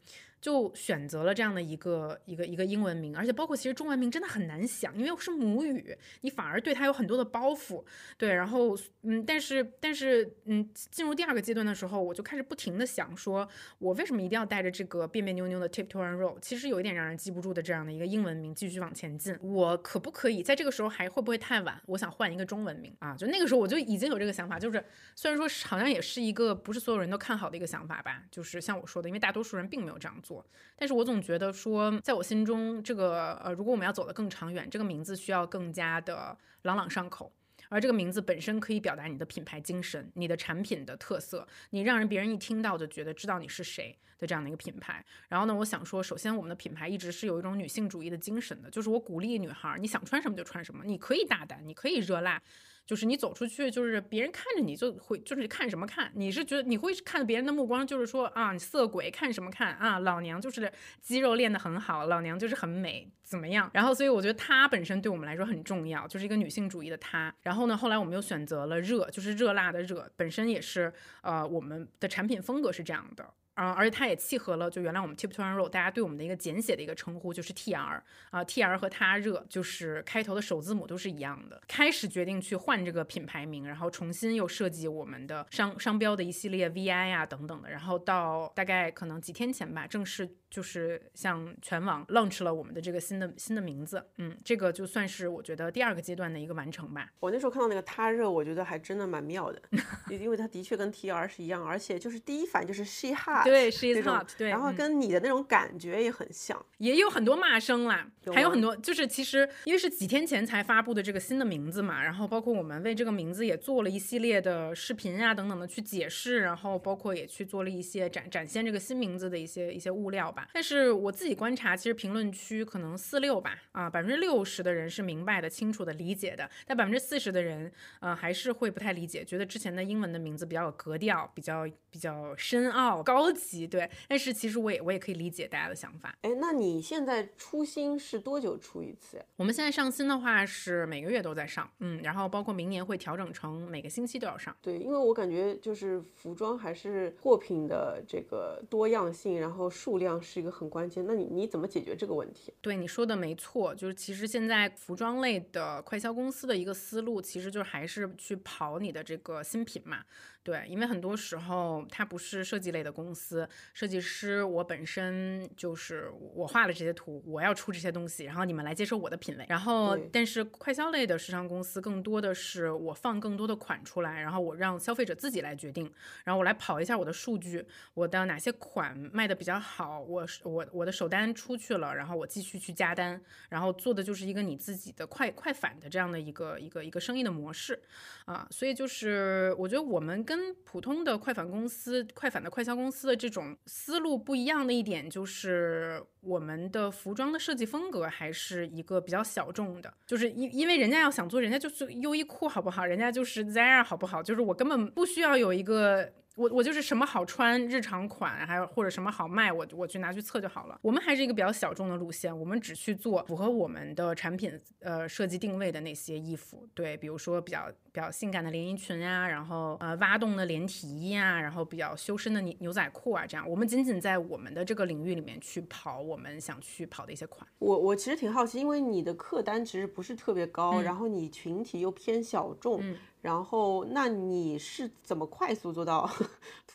Speaker 2: 就选择了这样的一个一个一个英文名，而且包括其实中文名真的很难想，因为是母语，你反而对它有很多的包袱。对，然后嗯，但是但是嗯，进入第二个阶段的时候，我就开始不停的想，说我为什么一定要带着这个别别扭扭的 tiptoe and roll，其实有一点让人记不住的这样的一个英文名继续往前进，我可不可以在这个时候还会不会太晚？我想换一个中文名啊，就那个时候我就已经有这个想法，就是虽然说好像也是一个不是所有人都看好的一个想法吧，就是像我说的，因为大多数人并没有这样做，但是我总觉得说，在我心中，这个呃，如果我们要走得更长远，这个名字需要更加的朗朗上口。而这个名字本身可以表达你的品牌精神、你的产品的特色，你让人别人一听到就觉得知道你是谁的这样的一个品牌。然后呢，我想说，首先我们的品牌一直是有一种女性主义的精神的，就是我鼓励女孩，你想穿什么就穿什么，你可以大胆，你可以热辣。就是你走出去，就是别人看着你就会，就是看什么看？你是觉得你会看别人的目光，就是说啊，你色鬼看什么看啊？老娘就是肌肉练得很好，老娘就是很美，怎么样？然后所以我觉得她本身对我们来说很重要，就是一个女性主义的她。然后呢，后来我们又选择了热，就是热辣的热，本身也是呃我们的产品风格是这样的。啊，而且它也契合了，就原来我们 Tip to Run Roll 大家对我们的一个简写的一个称呼，就是 TR 啊，TR 和它热就是开头的首字母都是一样的。开始决定去换这个品牌名，然后重新又设计我们的商商标的一系列 VI 啊等等的，然后到大概可能几天前吧，正式。就是向全网 launch 了我们的这个新的新的名字，嗯，这个就算是我觉得第二个阶段的一个完成吧。
Speaker 1: 我那时候看到那个他热，我觉得还真的蛮妙的，因为它的确跟 T R 是一样，而且就是第一反应就是 she hot，
Speaker 2: 对，she is hot，对，
Speaker 1: 然后跟你的那种感觉也很像，
Speaker 2: 也有很多骂声啦，还有很多就是其实因为是几天前才发布的这个新的名字嘛，然后包括我们为这个名字也做了一系列的视频啊等等的去解释，然后包括也去做了一些展展现这个新名字的一些一些物料吧。但是我自己观察，其实评论区可能四六吧，啊，百分之六十的人是明白的、清楚的、理解的，但百分之四十的人，呃，还是会不太理解，觉得之前的英文的名字比较有格调，比较比较深奥、高级，对。但是其实我也我也可以理解大家的想法。
Speaker 1: 哎，那你现在出新是多久出一次呀？
Speaker 2: 我们现在上新的话是每个月都在上，嗯，然后包括明年会调整成每个星期都要上。
Speaker 1: 对，因为我感觉就是服装还是货品的这个多样性，然后数量是一个很关键。那你你怎么解决这个问题？
Speaker 2: 对你说的没错，就是其实现在服装类的快销公司的一个思路，其实就是还是去跑你的这个新品嘛。对，因为很多时候它不是设计类的公司，设计师我本身就是我画了这些图，我要出这些东西，然后你们来接受我的品味。然后，但是快销类的时尚公司更多的是我放更多的款出来，然后我让消费者自己来决定，然后我来跑一下我的数据，我的哪些款卖的比较好，我我我的首单出去了，然后我继续去加单，然后做的就是一个你自己的快快反的这样的一个一个一个生意的模式啊，所以就是我觉得我们跟普通的快反公司、快反的快销公司的这种思路不一样的一点，就是我们的服装的设计风格还是一个比较小众的，就是因因为人家要想做，人家就是优衣库好不好？人家就是 Zara 好不好？就是我根本不需要有一个。我我就是什么好穿日常款，还有或者什么好卖，我我去拿去测就好了。我们还是一个比较小众的路线，我们只去做符合我们的产品呃设计定位的那些衣服。对，比如说比较比较性感的连衣裙呀，然后呃挖洞的连体衣啊，然后比较修身的牛牛仔裤啊，这样。我们仅仅在我们的这个领域里面去跑我们想去跑的一些款。
Speaker 1: 我我其实挺好奇，因为你的客单其实不是特别高，然后你群体又偏小众。然后，那你是怎么快速做到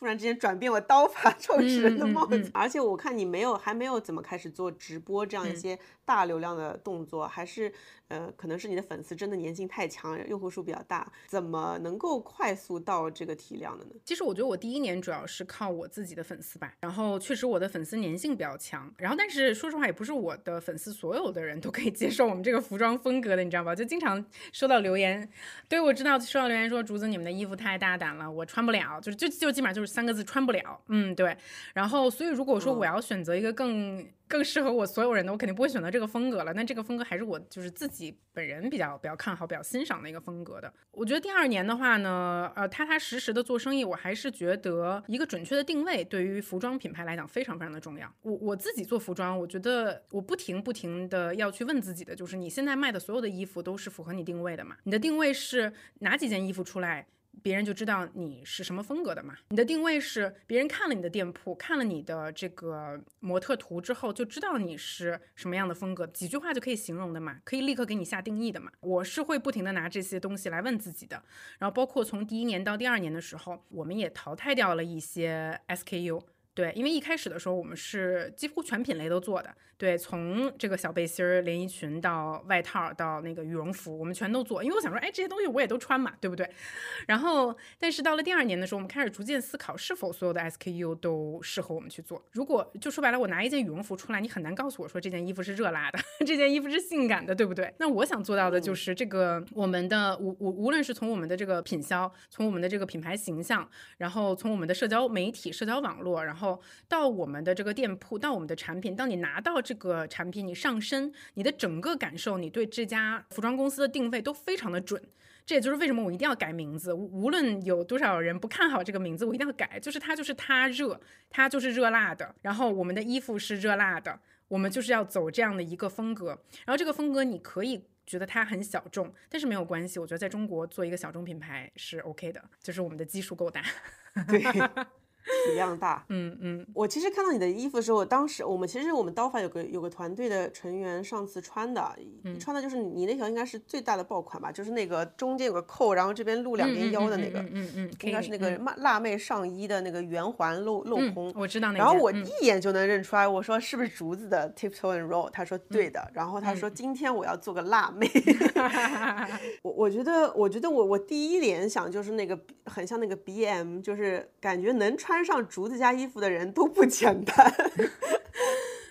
Speaker 1: 突然之间转变我刀法 创始人的帽子？而且我看你没有，还没有怎么开始做直播这样一些大流量的动作，还是。呃，可能是你的粉丝真的粘性太强，用户数比较大，怎么能够快速到这个体量的呢？
Speaker 2: 其实我觉得我第一年主要是靠我自己的粉丝吧，然后确实我的粉丝粘性比较强，然后但是说实话也不是我的粉丝所有的人都可以接受我们这个服装风格的，你知道吧？就经常收到留言，对我知道收到留言说竹子你们的衣服太大胆了，我穿不了，就是就就基本上就是三个字穿不了，嗯对，然后所以如果说我要选择一个更。更适合我所有人的，我肯定不会选择这个风格了。那这个风格还是我就是自己本人比较比较看好、比较欣赏的一个风格的。我觉得第二年的话呢，呃，踏踏实实的做生意，我还是觉得一个准确的定位对于服装品牌来讲非常非常的重要。我我自己做服装，我觉得我不停不停的要去问自己的，就是你现在卖的所有的衣服都是符合你定位的嘛？你的定位是哪几件衣服出来？别人就知道你是什么风格的嘛。你的定位是别人看了你的店铺，看了你的这个模特图之后，就知道你是什么样的风格，几句话就可以形容的嘛，可以立刻给你下定义的嘛。我是会不停的拿这些东西来问自己的，然后包括从第一年到第二年的时候，我们也淘汰掉了一些 SKU。对，因为一开始的时候我们是几乎全品类都做的，对，从这个小背心儿、连衣裙到外套到那个羽绒服，我们全都做。因为我想说，哎，这些东西我也都穿嘛，对不对？然后，但是到了第二年的时候，我们开始逐渐思考，是否所有的 SKU 都适合我们去做。如果就说白了，我拿一件羽绒服出来，你很难告诉我说这件衣服是热辣的，这件衣服是性感的，对不对？那我想做到的就是这个，我们的无无无论是从我们的这个品销，从我们的这个品牌形象，然后从我们的社交媒体、社交网络，然后。到我们的这个店铺，到我们的产品，当你拿到这个产品，你上身，你的整个感受，你对这家服装公司的定位都非常的准。这也就是为什么我一定要改名字，无论有多少人不看好这个名字，我一定要改。就是它就是它热，它就是热辣的。然后我们的衣服是热辣的，我们就是要走这样的一个风格。然后这个风格你可以觉得它很小众，但是没有关系。我觉得在中国做一个小众品牌是 OK 的，就是我们的基数够大。
Speaker 1: 对。体量大，
Speaker 2: 嗯嗯，
Speaker 1: 我其实看到你的衣服的时候，当时我们其实我们刀法有个有个团队的成员上次穿的，穿的就是你那条应该是最大的爆款吧，就是那个中间有个扣，然后这边露两边腰的那个，
Speaker 2: 嗯嗯，
Speaker 1: 应该是那个辣辣妹上衣的那个圆环镂镂空，
Speaker 2: 我知道。那个，
Speaker 1: 然后我一眼就能认出来，我说是不是竹子的 tiptoe and roll，他说对的，然后他说今天我要做个辣妹，我我觉得我觉得我我第一联想就是那个很像那个 BM，就是感觉能穿。穿上竹子家衣服的人都不简单，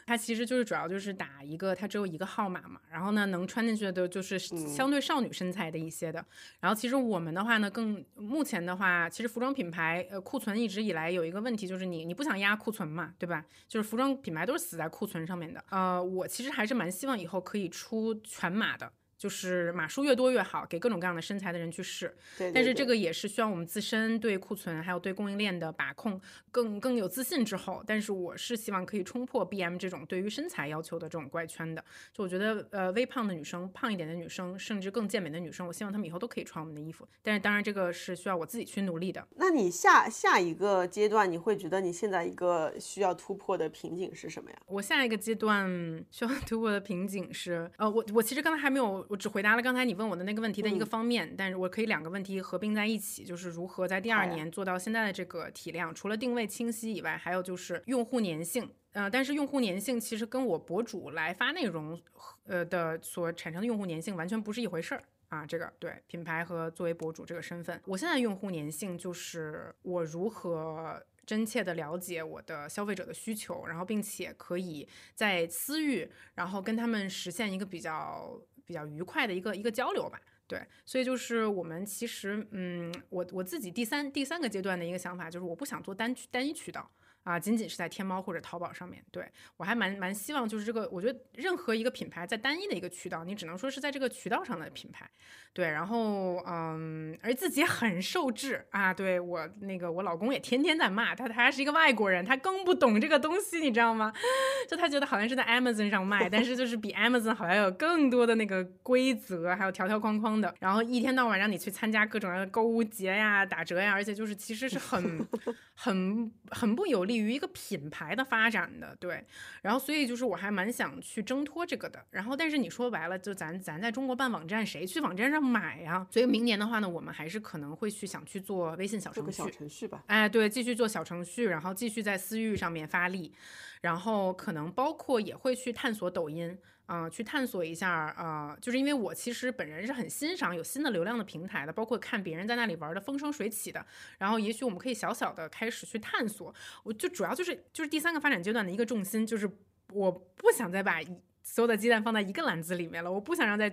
Speaker 2: 它其实就是主要就是打一个，它只有一个号码嘛，然后呢能穿进去的就是相对少女身材的一些的，然后其实我们的话呢，更目前的话，其实服装品牌呃库存一直以来有一个问题就是你你不想压库存嘛，对吧？就是服装品牌都是死在库存上面的，呃，我其实还是蛮希望以后可以出全码的。就是码数越多越好，给各种各样的身材的人去试。
Speaker 1: 对，
Speaker 2: 但是这个也是需要我们自身对库存还有对供应链的把控更更有自信之后。但是我是希望可以冲破 BM 这种对于身材要求的这种怪圈的。就我觉得，呃，微胖的女生、胖一点的女生，甚至更健美的女生，我希望她们以后都可以穿我们的衣服。但是当然，这个是需要我自己去努力的。
Speaker 1: 那你下下一个阶段，你会觉得你现在一个需要突破的瓶颈是什么呀？
Speaker 2: 我下一个阶段需要突破的瓶颈是，呃，我我其实刚才还没有。我只回答了刚才你问我的那个问题的一个方面，但是我可以两个问题合并在一起，就是如何在第二年做到现在的这个体量。除了定位清晰以外，还有就是用户粘性。呃，但是用户粘性其实跟我博主来发内容，呃的所产生的用户粘性完全不是一回事儿啊。这个对品牌和作为博主这个身份，我现在用户粘性就是我如何。真切的了解我的消费者的需求，然后并且可以在私域，然后跟他们实现一个比较比较愉快的一个一个交流吧。对，所以就是我们其实，嗯，我我自己第三第三个阶段的一个想法就是，我不想做单单一渠道。啊，仅仅是在天猫或者淘宝上面对我还蛮蛮希望，就是这个，我觉得任何一个品牌在单一的一个渠道，你只能说是在这个渠道上的品牌，对，然后嗯，而自己很受制啊，对我那个我老公也天天在骂他，他还是一个外国人，他更不懂这个东西，你知道吗？就他觉得好像是在 Amazon 上卖，但是就是比 Amazon 好像有更多的那个规则，还有条条框框的，然后一天到晚让你去参加各种各样的购物节呀、打折呀，而且就是其实是很 很很不有利。于一个品牌的发展的对，然后所以就是我还蛮想去挣脱这个的，然后但是你说白了，就咱咱在中国办网站，谁去网站上买呀？所以明年的话呢，我们还是可能会去想去做微信小程序，
Speaker 1: 小程序吧。
Speaker 2: 哎，对，继续做小程序，然后继续在私域上面发力，然后可能包括也会去探索抖音。啊，去探索一下，呃，就是因为我其实本人是很欣赏有新的流量的平台的，包括看别人在那里玩的风生水起的，然后也许我们可以小小的开始去探索。我就主要就是就是第三个发展阶段的一个重心，就是我不想再把所有的鸡蛋放在一个篮子里面了，我不想让再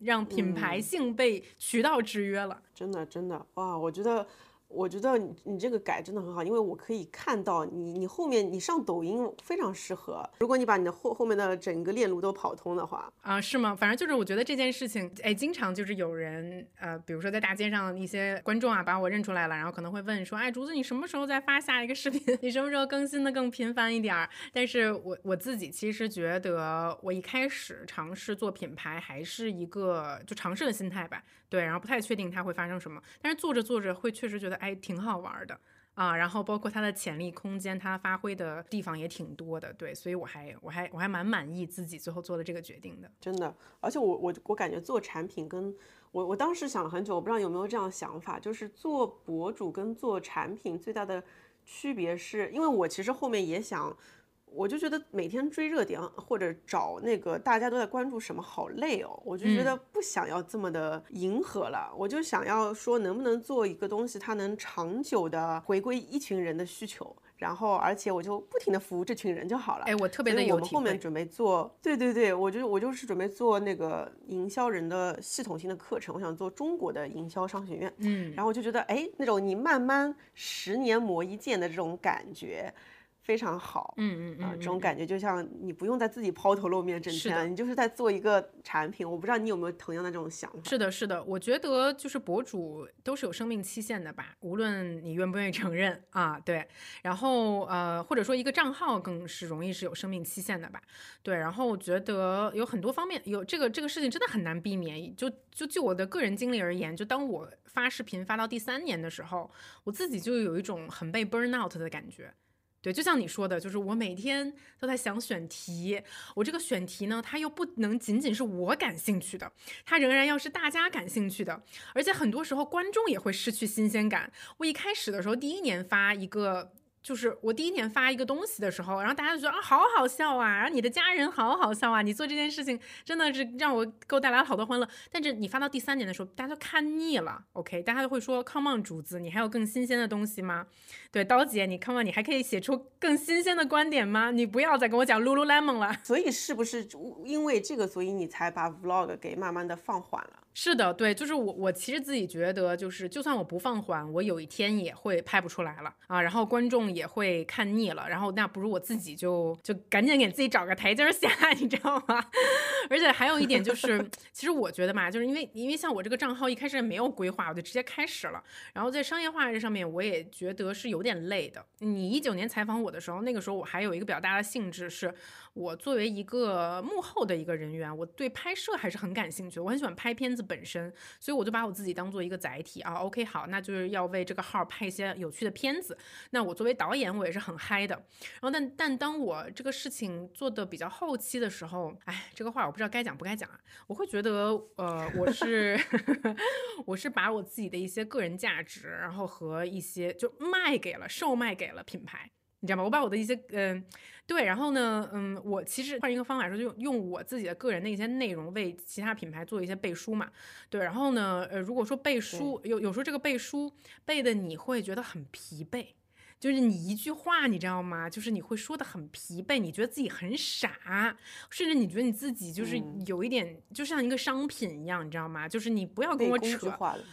Speaker 2: 让品牌性被渠道制约了。
Speaker 1: 真的真的哇，我觉得。我觉得你你这个改真的很好，因为我可以看到你你后面你上抖音非常适合。如果你把你的后后面的整个链路都跑通的话，
Speaker 2: 啊，是吗？反正就是我觉得这件事情，哎，经常就是有人呃，比如说在大街上一些观众啊把我认出来了，然后可能会问说，哎，竹子你什么时候再发下一个视频？你什么时候更新的更频繁一点儿？但是我我自己其实觉得，我一开始尝试做品牌还是一个就尝试的心态吧。对，然后不太确定它会发生什么，但是做着做着会确实觉得哎挺好玩的啊，然后包括它的潜力空间，它发挥的地方也挺多的，对，所以我还我还我还蛮满意自己最后做的这个决定的，
Speaker 1: 真的，而且我我我感觉做产品跟我我当时想了很久，我不知道有没有这样的想法，就是做博主跟做产品最大的区别是，因为我其实后面也想。我就觉得每天追热点或者找那个大家都在关注什么好累哦，我就觉得不想要这么的迎合了，我就想要说能不能做一个东西，它能长久的回归一群人的需求，然后而且我就不停的服务这群人就好了。
Speaker 2: 哎，我特别的有
Speaker 1: 我们后面准备做，对对对，我就我就是准备做那个营销人的系统性的课程，我想做中国的营销商学院。
Speaker 2: 嗯，
Speaker 1: 然后我就觉得哎，那种你慢慢十年磨一剑的这种感觉。非常好，
Speaker 2: 嗯嗯
Speaker 1: 啊，这种感觉就像你不用再自己抛头露面挣钱，你就是在做一个产品。我不知道你有没有同样的这种想法？
Speaker 2: 是的，是的，我觉得就是博主都是有生命期限的吧，无论你愿不愿意承认啊，对。然后呃，或者说一个账号更是容易是有生命期限的吧，对。然后我觉得有很多方面，有这个这个事情真的很难避免。就就就我的个人经历而言，就当我发视频发到第三年的时候，我自己就有一种很被 burn out 的感觉。对，就像你说的，就是我每天都在想选题，我这个选题呢，它又不能仅仅是我感兴趣的，它仍然要是大家感兴趣的，而且很多时候观众也会失去新鲜感。我一开始的时候，第一年发一个。就是我第一年发一个东西的时候，然后大家就觉得啊，好好笑啊，然后你的家人好好笑啊，你做这件事情真的是让我给我带来了好多欢乐。但是你发到第三年的时候，大家都看腻了，OK，大家都会说，Come on，竹子，你还有更新鲜的东西吗？对，刀姐，你 Come on，你还可以写出更新鲜的观点吗？你不要再跟我讲 Lululemon 了。
Speaker 1: 所以是不是因为这个，所以你才把 Vlog 给慢慢的放缓了？
Speaker 2: 是的，对，就是我，我其实自己觉得，就是就算我不放缓，我有一天也会拍不出来了啊，然后观众也会看腻了，然后那不如我自己就就赶紧给自己找个台阶下，你知道吗？而且还有一点就是，其实我觉得嘛，就是因为因为像我这个账号一开始也没有规划，我就直接开始了，然后在商业化这上面，我也觉得是有点累的。你一九年采访我的时候，那个时候我还有一个比较大的兴致，是我作为一个幕后的一个人员，我对拍摄还是很感兴趣的，我很喜欢拍片子。本身，所以我就把我自己当做一个载体啊。OK，好，那就是要为这个号拍一些有趣的片子。那我作为导演，我也是很嗨的。然后，但但当我这个事情做的比较后期的时候，哎，这个话我不知道该讲不该讲啊。我会觉得，呃，我是 我是把我自己的一些个人价值，然后和一些就卖给了售卖给了品牌。你知道吗？我把我的一些嗯，对，然后呢，嗯，我其实换一个方法说，就用用我自己的个人的一些内容为其他品牌做一些背书嘛。对，然后呢，呃，如果说背书有有时候这个背书背的你会觉得很疲惫。就是你一句话，你知道吗？就是你会说的很疲惫，你觉得自己很傻，甚至你觉得你自己就是有一点，就像一个商品一样，你知道吗？就是你不要跟我扯，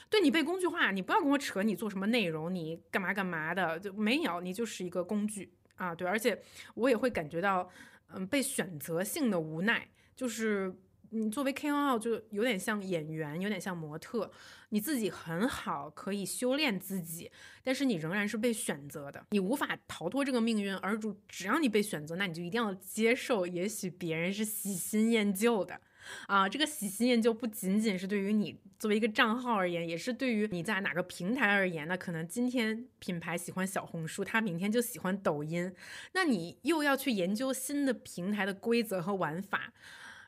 Speaker 2: 对你被工具化，你不要跟我扯，你做什么内容，你干嘛干嘛的，就没有，你就是一个工具啊，对，而且我也会感觉到，嗯，被选择性的无奈，就是。你作为 KOL 就有点像演员，有点像模特，你自己很好，可以修炼自己，但是你仍然是被选择的，你无法逃脱这个命运。而主只要你被选择，那你就一定要接受，也许别人是喜新厌旧的，啊，这个喜新厌旧不仅仅是对于你作为一个账号而言，也是对于你在哪个平台而言。那可能今天品牌喜欢小红书，他明天就喜欢抖音，那你又要去研究新的平台的规则和玩法。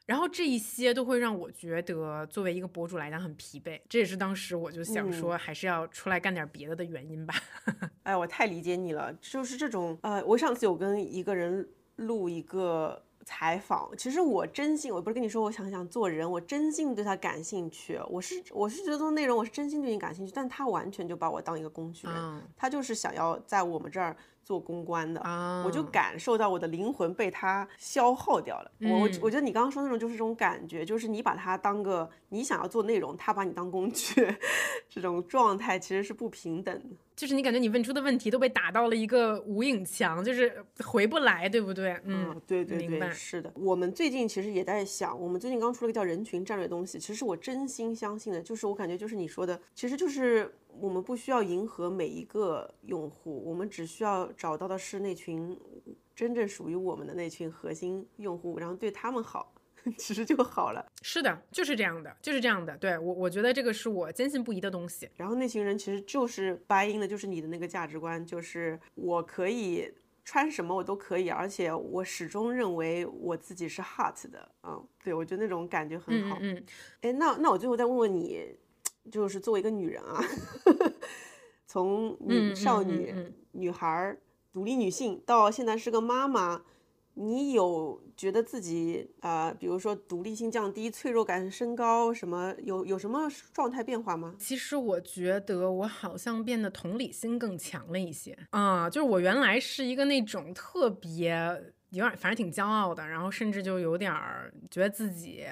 Speaker 2: 然后这一些都会让我觉得，作为一个博主来讲很疲惫，这也是当时我就想说，还是要出来干点别的的原因吧。
Speaker 1: 哎，我太理解你了，就是这种，呃，我上次有跟一个人录一个采访，其实我真心，我不是跟你说我想想做人，我真心对他感兴趣，我是我是觉得做内容，我是真心对你感兴趣，但他完全就把我当一个工具人，他就是想要在我们这儿。做公关的，
Speaker 2: 啊，
Speaker 1: 我就感受到我的灵魂被他消耗掉了。我我觉得你刚刚说那种就是这种感觉，就是你把它当个你想要做内容，他把你当工具，这种状态其实是不平等的。
Speaker 2: 就是你感觉你问出的问题都被打到了一个无影墙，就是回不来，对不对？嗯，
Speaker 1: 对对对，是的。我们最近其实也在想，我们最近刚出了一个叫人群战略的东西。其实我真心相信的，就是我感觉就是你说的，其实就是我们不需要迎合每一个用户，我们只需要找到的是那群真正属于我们的那群核心用户，然后对他们好，其实就好了。
Speaker 2: 是的，就是这样的，就是这样的。对我，我觉得这个是我坚信不疑的东西。
Speaker 1: 然后那群人其实就是 buy in 的，就是你的那个价值观，就是我可以穿什么我都可以，而且我始终认为我自己是 hot 的，嗯，对我觉得那种感觉很好。
Speaker 2: 嗯嗯，
Speaker 1: 哎，那那我最后再问问你，就是作为一个女人啊，从女
Speaker 2: 嗯
Speaker 1: 少女、
Speaker 2: 嗯嗯嗯
Speaker 1: 女孩儿、独立女性到现在是个妈妈，你有觉得自己啊、呃比如说独立性降低、脆弱感升高，什么有有什么状态变化吗？
Speaker 2: 其实我觉得我好像变得同理心更强了一些啊，就是我原来是一个那种特别有点，反正挺骄傲的，然后甚至就有点儿觉得自己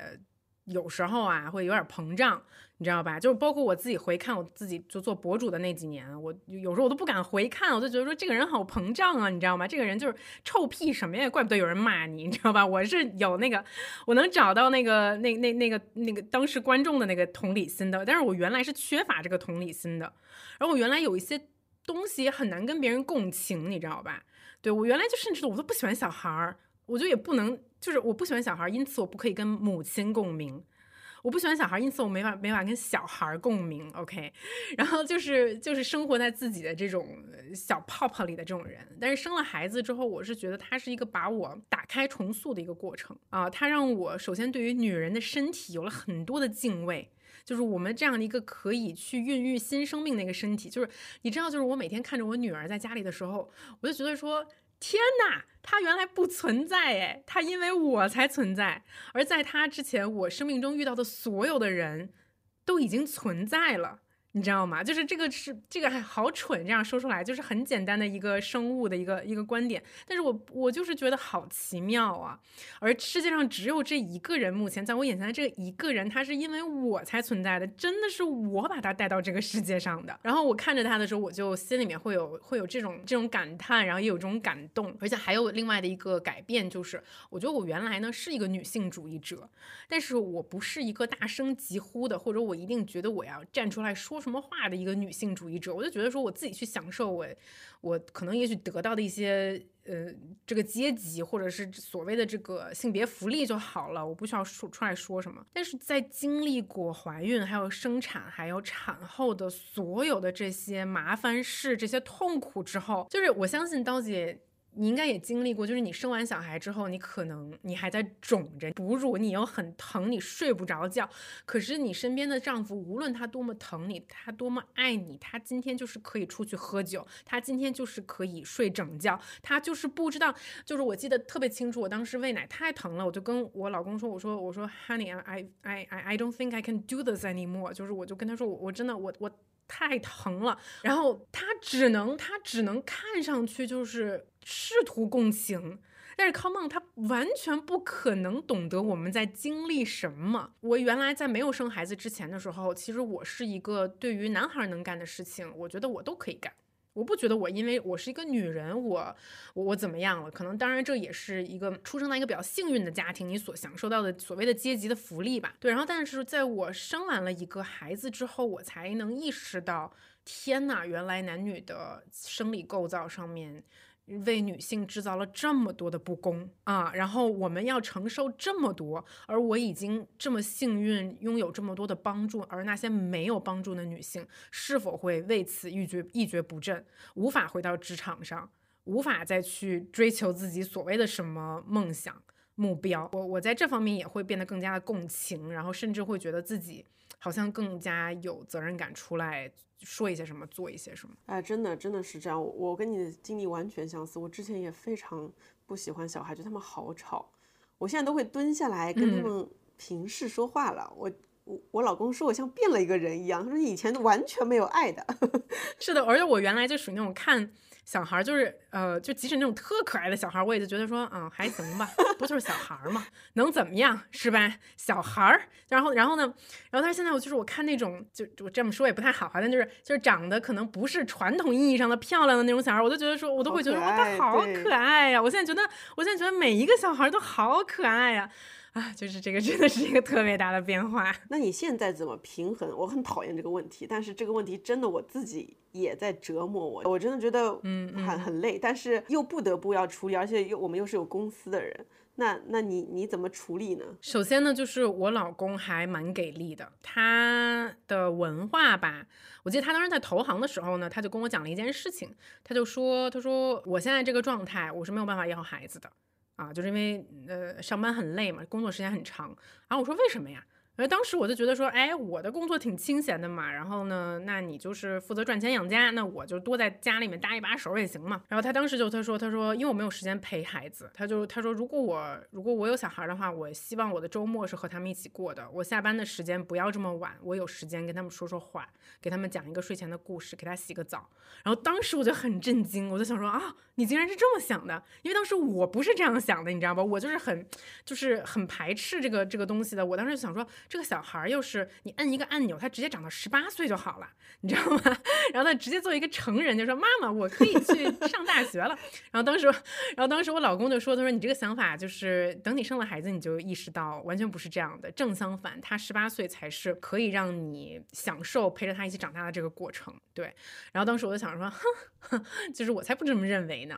Speaker 2: 有时候啊会有点膨胀，你知道吧？就是包括我自己回看我自己就做博主的那几年，我有时候我都不敢回看，我就觉得说这个人好膨胀啊，你知道吗？这个人就是臭屁什么呀，怪不得有人骂你，你知道吧？我是有那个，我能找到那个那那那个那个当时观众的那个同理心的，但是我原来是缺乏这个同理心的，然后我原来有一些东西很难跟别人共情，你知道吧？对我原来就甚至我都不喜欢小孩儿，我就也不能，就是我不喜欢小孩，因此我不可以跟母亲共鸣。我不喜欢小孩，因此我没法没法跟小孩共鸣，OK，然后就是就是生活在自己的这种小泡泡里的这种人，但是生了孩子之后，我是觉得他是一个把我打开重塑的一个过程。啊，他让我首先对于女人的身体有了很多的敬畏，就是我们这样的一个可以去孕育新生命的一个身体，就是你知道，就是我每天看着我女儿在家里的时候，我就觉得说，天呐，他原来不存在哎，他因为我才存在，而在他之前，我生命中遇到的所有的人都已经存在了。你知道吗？就是这个是这个还好蠢，这样说出来就是很简单的一个生物的一个一个观点，但是我我就是觉得好奇妙啊！而世界上只有这一个人，目前在我眼前的这一个人，他是因为我才存在的，真的是我把他带到这个世界上的。然后我看着他的时候，我就心里面会有会有这种这种感叹，然后也有这种感动，而且还有另外的一个改变，就是我觉得我原来呢是一个女性主义者，但是我不是一个大声疾呼的，或者我一定觉得我要站出来说什么话的一个女性主义者。我就觉得说我自己去享受我我可能也许得到的一些呃这个阶级或者是所谓的这个性别福利就好了，我不需要说出来说什么。但是在经历过怀孕、还有生产、还有产后的所有的这些麻烦事、这些痛苦之后，就是我相信刀姐。你应该也经历过，就是你生完小孩之后，你可能你还在肿着哺乳，你又很疼，你睡不着觉。可是你身边的丈夫，无论他多么疼你，他多么爱你，他今天就是可以出去喝酒，他今天就是可以睡整觉，他就是不知道。就是我记得特别清楚，我当时喂奶太疼了，我就跟我老公说，我说我说 Honey，I I I I don't think I can do this anymore。就是我就跟他说，我我真的我我。太疼了，然后他只能他只能看上去就是试图共情，但是 Come on，他完全不可能懂得我们在经历什么。我原来在没有生孩子之前的时候，其实我是一个对于男孩能干的事情，我觉得我都可以干。我不觉得我因为我是一个女人，我我我怎么样了？可能当然这也是一个出生在一个比较幸运的家庭，你所享受到的所谓的阶级的福利吧。对，然后但是在我生完了一个孩子之后，我才能意识到，天呐，原来男女的生理构造上面。为女性制造了这么多的不公啊，然后我们要承受这么多，而我已经这么幸运拥有这么多的帮助，而那些没有帮助的女性是否会为此一蹶一蹶不振，无法回到职场上，无法再去追求自己所谓的什么梦想目标？我我在这方面也会变得更加的共情，然后甚至会觉得自己好像更加有责任感，出来说一些什么，做一些什么。
Speaker 1: 哎，真的真的是这样，我我跟你的经历完全相似。我之前也非常不喜欢小孩，觉得他们好吵。我现在都会蹲下来跟他
Speaker 2: 嗯
Speaker 1: 们平视说话了。我我我老公说我像变了一个人一样，他说以前完全没有爱的。
Speaker 2: 是的，而且我原来就属于那种看。小孩就是呃，就即使那种特可爱的小孩，我也就觉得说，嗯，还行吧，不就是小孩嘛，能怎么样是吧？小孩儿，然后然后呢，然后但是现在我就是我看那种，就我这么说也不太好哈，但就是就是长得可能不是传统意义上的漂亮的那种小孩，我都觉得说，我都会觉得哇，他好可爱呀！我现在觉得，我现在觉得每一个小孩都好可爱呀。啊，就是这个真的是一个特别大的变化。
Speaker 1: 那你现在怎么平衡？我很讨厌这个问题，但是这个问题真的我自己也在折磨我。我真的觉得，嗯，很很累，但是又不得不要处理，而且又我们又是有公司的人，那那你你怎么处理呢？
Speaker 2: 首先呢，就是我老公还蛮给力的，他的文化吧，我记得他当时在投行的时候呢，他就跟我讲了一件事情，他就说，他说我现在这个状态，我是没有办法要孩子的。啊，就是因为呃上班很累嘛，工作时间很长。然后我说为什么呀？而当时我就觉得说，哎，我的工作挺清闲的嘛，然后呢，那你就是负责赚钱养家，那我就多在家里面搭一把手也行嘛。然后他当时就他说他说，因为我没有时间陪孩子，他就他说如果我如果我有小孩的话，我希望我的周末是和他们一起过的，我下班的时间不要这么晚，我有时间跟他们说说话，给他们讲一个睡前的故事，给他洗个澡。然后当时我就很震惊，我就想说啊，你竟然是这么想的，因为当时我不是这样想的，你知道吧？我就是很就是很排斥这个这个东西的。我当时就想说，这个小孩又。是你摁一个按钮，他直接长到十八岁就好了，你知道吗？然后他直接做一个成人，就说妈妈，我可以去上大学了。然后当时，然后当时我老公就说，他说你这个想法就是等你生了孩子，你就意识到完全不是这样的，正相反，他十八岁才是可以让你享受陪着他一起长大的这个过程。对。然后当时我就想说，哼，就是我才不这么认为呢。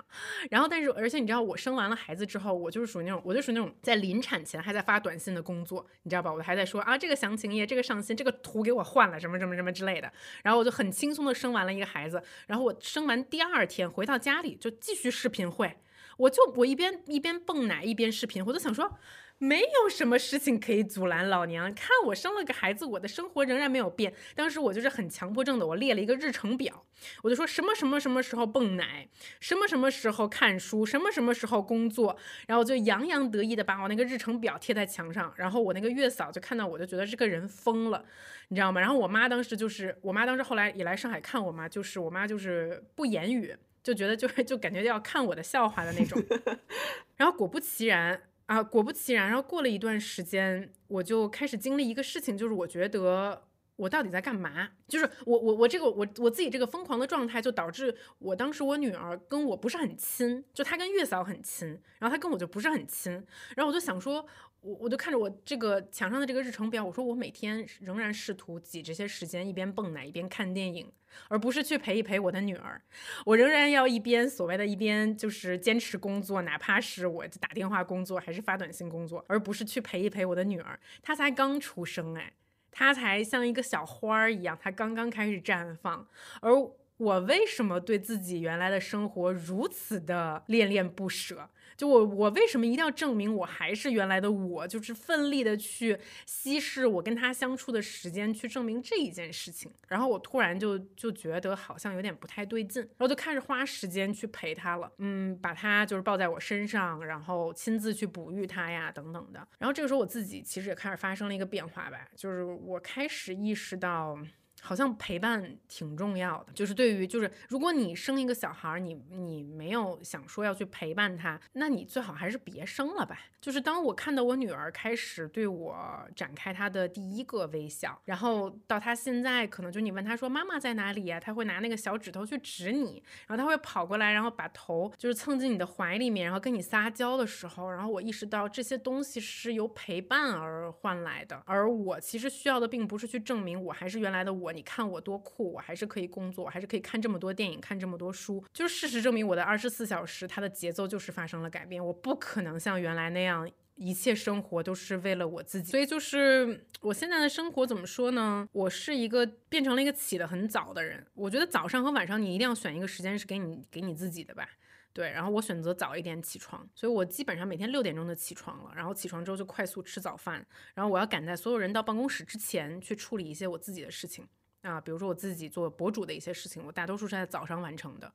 Speaker 2: 然后但是而且你知道，我生完了孩子之后，我就是属于那种，我就属于那种在临产前还在发短信的工作，你知道吧？我还在说说啊，这个详情页。这个上新，这个图给我换了，什么什么什么之类的，然后我就很轻松的生完了一个孩子，然后我生完第二天回到家里就继续视频会，我就我一边一边泵奶一边视频，我就想说。没有什么事情可以阻拦老娘。看我生了个孩子，我的生活仍然没有变。当时我就是很强迫症的，我列了一个日程表，我就说什么什么什么时候泵奶，什么什么时候看书，什么什么时候工作，然后就洋洋得意的把我那个日程表贴在墙上。然后我那个月嫂就看到我就觉得这个人疯了，你知道吗？然后我妈当时就是，我妈当时后来也来上海看我妈，就是我妈就是不言语，就觉得就是就感觉要看我的笑话的那种。然后果不其然。啊，果不其然，然后过了一段时间，我就开始经历一个事情，就是我觉得我到底在干嘛？就是我我我这个我我自己这个疯狂的状态，就导致我当时我女儿跟我不是很亲，就她跟月嫂很亲，然后她跟我就不是很亲，然后我就想说。我我就看着我这个墙上的这个日程表，我说我每天仍然试图挤这些时间，一边蹦奶一边看电影，而不是去陪一陪我的女儿。我仍然要一边所谓的一边就是坚持工作，哪怕是我打电话工作还是发短信工作，而不是去陪一陪我的女儿。她才刚出生，哎，它才像一个小花儿一样，它刚刚开始绽放。而我为什么对自己原来的生活如此的恋恋不舍？就我，我为什么一定要证明我还是原来的我？就是奋力的去稀释我跟他相处的时间，去证明这一件事情。然后我突然就就觉得好像有点不太对劲，然后就开始花时间去陪他了。嗯，把他就是抱在我身上，然后亲自去哺育他呀，等等的。然后这个时候我自己其实也开始发生了一个变化吧，就是我开始意识到。好像陪伴挺重要的，就是对于就是如果你生一个小孩，你你没有想说要去陪伴他，那你最好还是别生了吧。就是当我看到我女儿开始对我展开她的第一个微笑，然后到她现在可能就你问她说妈妈在哪里呀，她会拿那个小指头去指你，然后她会跑过来，然后把头就是蹭进你的怀里面，然后跟你撒娇的时候，然后我意识到这些东西是由陪伴而换来的，而我其实需要的并不是去证明我还是原来的我。你看我多酷，我还是可以工作，我还是可以看这么多电影，看这么多书。就事实证明，我的二十四小时，它的节奏就是发生了改变。我不可能像原来那样，一切生活都是为了我自己。所以就是我现在的生活怎么说呢？我是一个变成了一个起得很早的人。我觉得早上和晚上你一定要选一个时间是给你给你自己的吧。对，然后我选择早一点起床，所以我基本上每天六点钟就起床了。然后起床之后就快速吃早饭，然后我要赶在所有人到办公室之前去处理一些我自己的事情。啊，比如说我自己做博主的一些事情，我大多数是在早上完成的。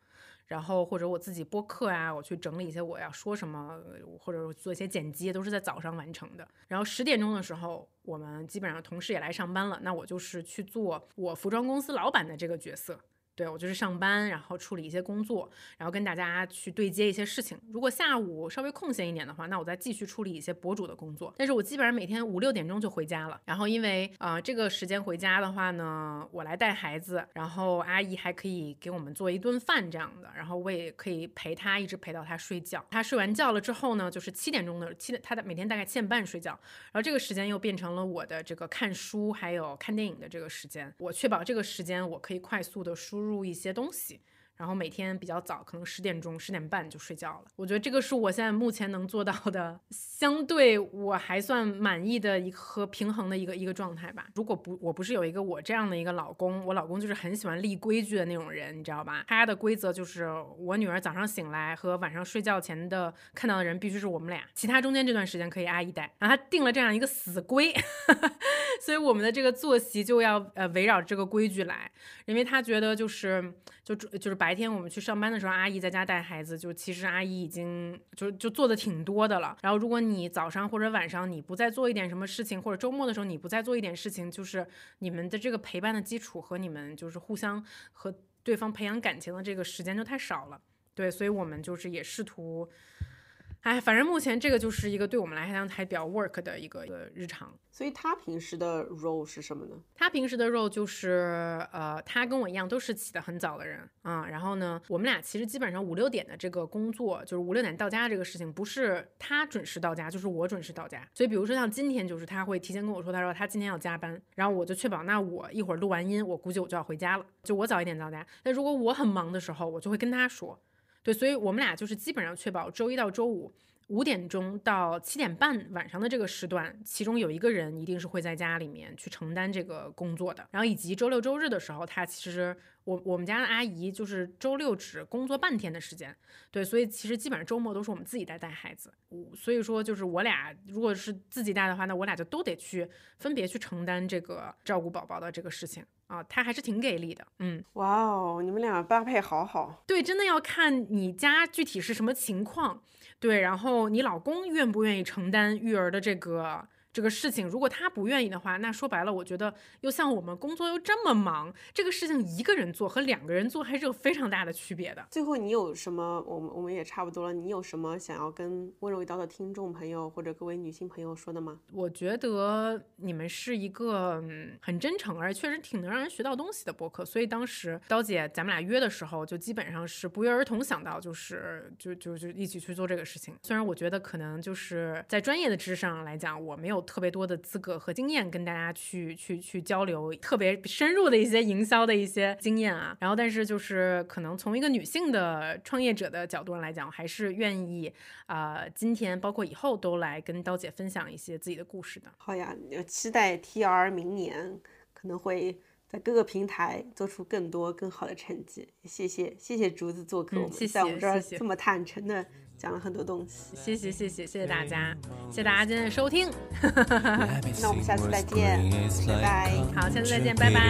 Speaker 2: 然后或者我自己播客啊，我去整理一些我要说什么，或者做一些剪辑，都是在早上完成的。然后十点钟的时候，我们基本上同事也来上班了，那我就是去做我服装公司老板的这个角色。对我就是上班，然后处理一些工作，然后跟大家去对接一些事情。如果下午稍微空闲一点的话，那我再继续处理一些博主的工作。但是我基本上每天五六点钟就回家了。然后因为啊这个时间回家的话呢，我来带孩子，然后阿姨还可以给我们做一顿饭这样的，然后我也可以陪他一直陪到他睡觉。他睡完觉了之后呢，就是七点钟的七，他的每天大概七点半睡觉，然后这个时间又变成了我的这个看书还有看电影的这个时间。我确保这个时间我可以快速的输入。入一些东西。然后每天比较早，可能十点钟、十点半就睡觉了。我觉得这个是我现在目前能做到的，相对我还算满意的一和平衡的一个一个状态吧。如果不，我不是有一个我这样的一个老公，我老公就是很喜欢立规矩的那种人，你知道吧？他的规则就是我女儿早上醒来和晚上睡觉前的看到的人必须是我们俩，其他中间这段时间可以阿姨带。然后他定了这样一个死规，所以我们的这个作息就要呃围绕这个规矩来，因为他觉得就是就就是白。白天我们去上班的时候，阿姨在家带孩子，就其实阿姨已经就就做的挺多的了。然后如果你早上或者晚上你不再做一点什么事情，或者周末的时候你不再做一点事情，就是你们的这个陪伴的基础和你们就是互相和对方培养感情的这个时间就太少了。对，所以我们就是也试图。哎，反正目前这个就是一个对我们来讲还比较 work 的一个一个日常。
Speaker 1: 所以他平时的 role 是什么呢？
Speaker 2: 他平时的 role 就是，呃，他跟我一样都是起得很早的人啊。然后呢，我们俩其实基本上五六点的这个工作，就是五六点到家这个事情，不是他准时到家，就是我准时到家。所以比如说像今天，就是他会提前跟我说，他说他今天要加班，然后我就确保，那我一会儿录完音，我估计我就要回家了，就我早一点到家。那如果我很忙的时候，我就会跟他说。对，所以我们俩就是基本上确保周一到周五五点钟到七点半晚上的这个时段，其中有一个人一定是会在家里面去承担这个工作的。然后以及周六周日的时候，他其实我我们家的阿姨就是周六只工作半天的时间。对，所以其实基本上周末都是我们自己在带孩子。所以说就是我俩如果是自己带的话，那我俩就都得去分别去承担这个照顾宝宝的这个事情。啊，他还是挺给力的，嗯，
Speaker 1: 哇哦，你们俩搭配好好，
Speaker 2: 对，真的要看你家具体是什么情况，对，然后你老公愿不愿意承担育儿的这个。这个事情，如果他不愿意的话，那说白了，我觉得又像我们工作又这么忙，这个事情一个人做和两个人做还是有非常大的区别的。
Speaker 1: 最后，你有什么？我们我们也差不多了。你有什么想要跟温柔一刀的听众朋友或者各位女性朋友说的吗？
Speaker 2: 我觉得你们是一个很真诚，而且确实挺能让人学到东西的博客。所以当时刀姐咱们俩约的时候，就基本上是不约而同想到，就是就就就一起去做这个事情。虽然我觉得可能就是在专业的知识上来讲，我没有。特别多的资格和经验跟大家去去去交流，特别深入的一些营销的一些经验啊。然后，但是就是可能从一个女性的创业者的角度上来讲，还是愿意啊，今天包括以后都来跟刀姐分享一些自己的故事的。
Speaker 1: 好呀，期待 T R 明年可能会在各个平台做出更多更好的成绩。谢谢谢谢竹子做客我们，在我们这儿这么坦诚的。讲了很多东西，
Speaker 2: 谢谢谢谢谢谢大家，谢谢大家今天的收听，
Speaker 1: 那我们下次再见，拜拜，
Speaker 2: 好，下次再见，拜拜。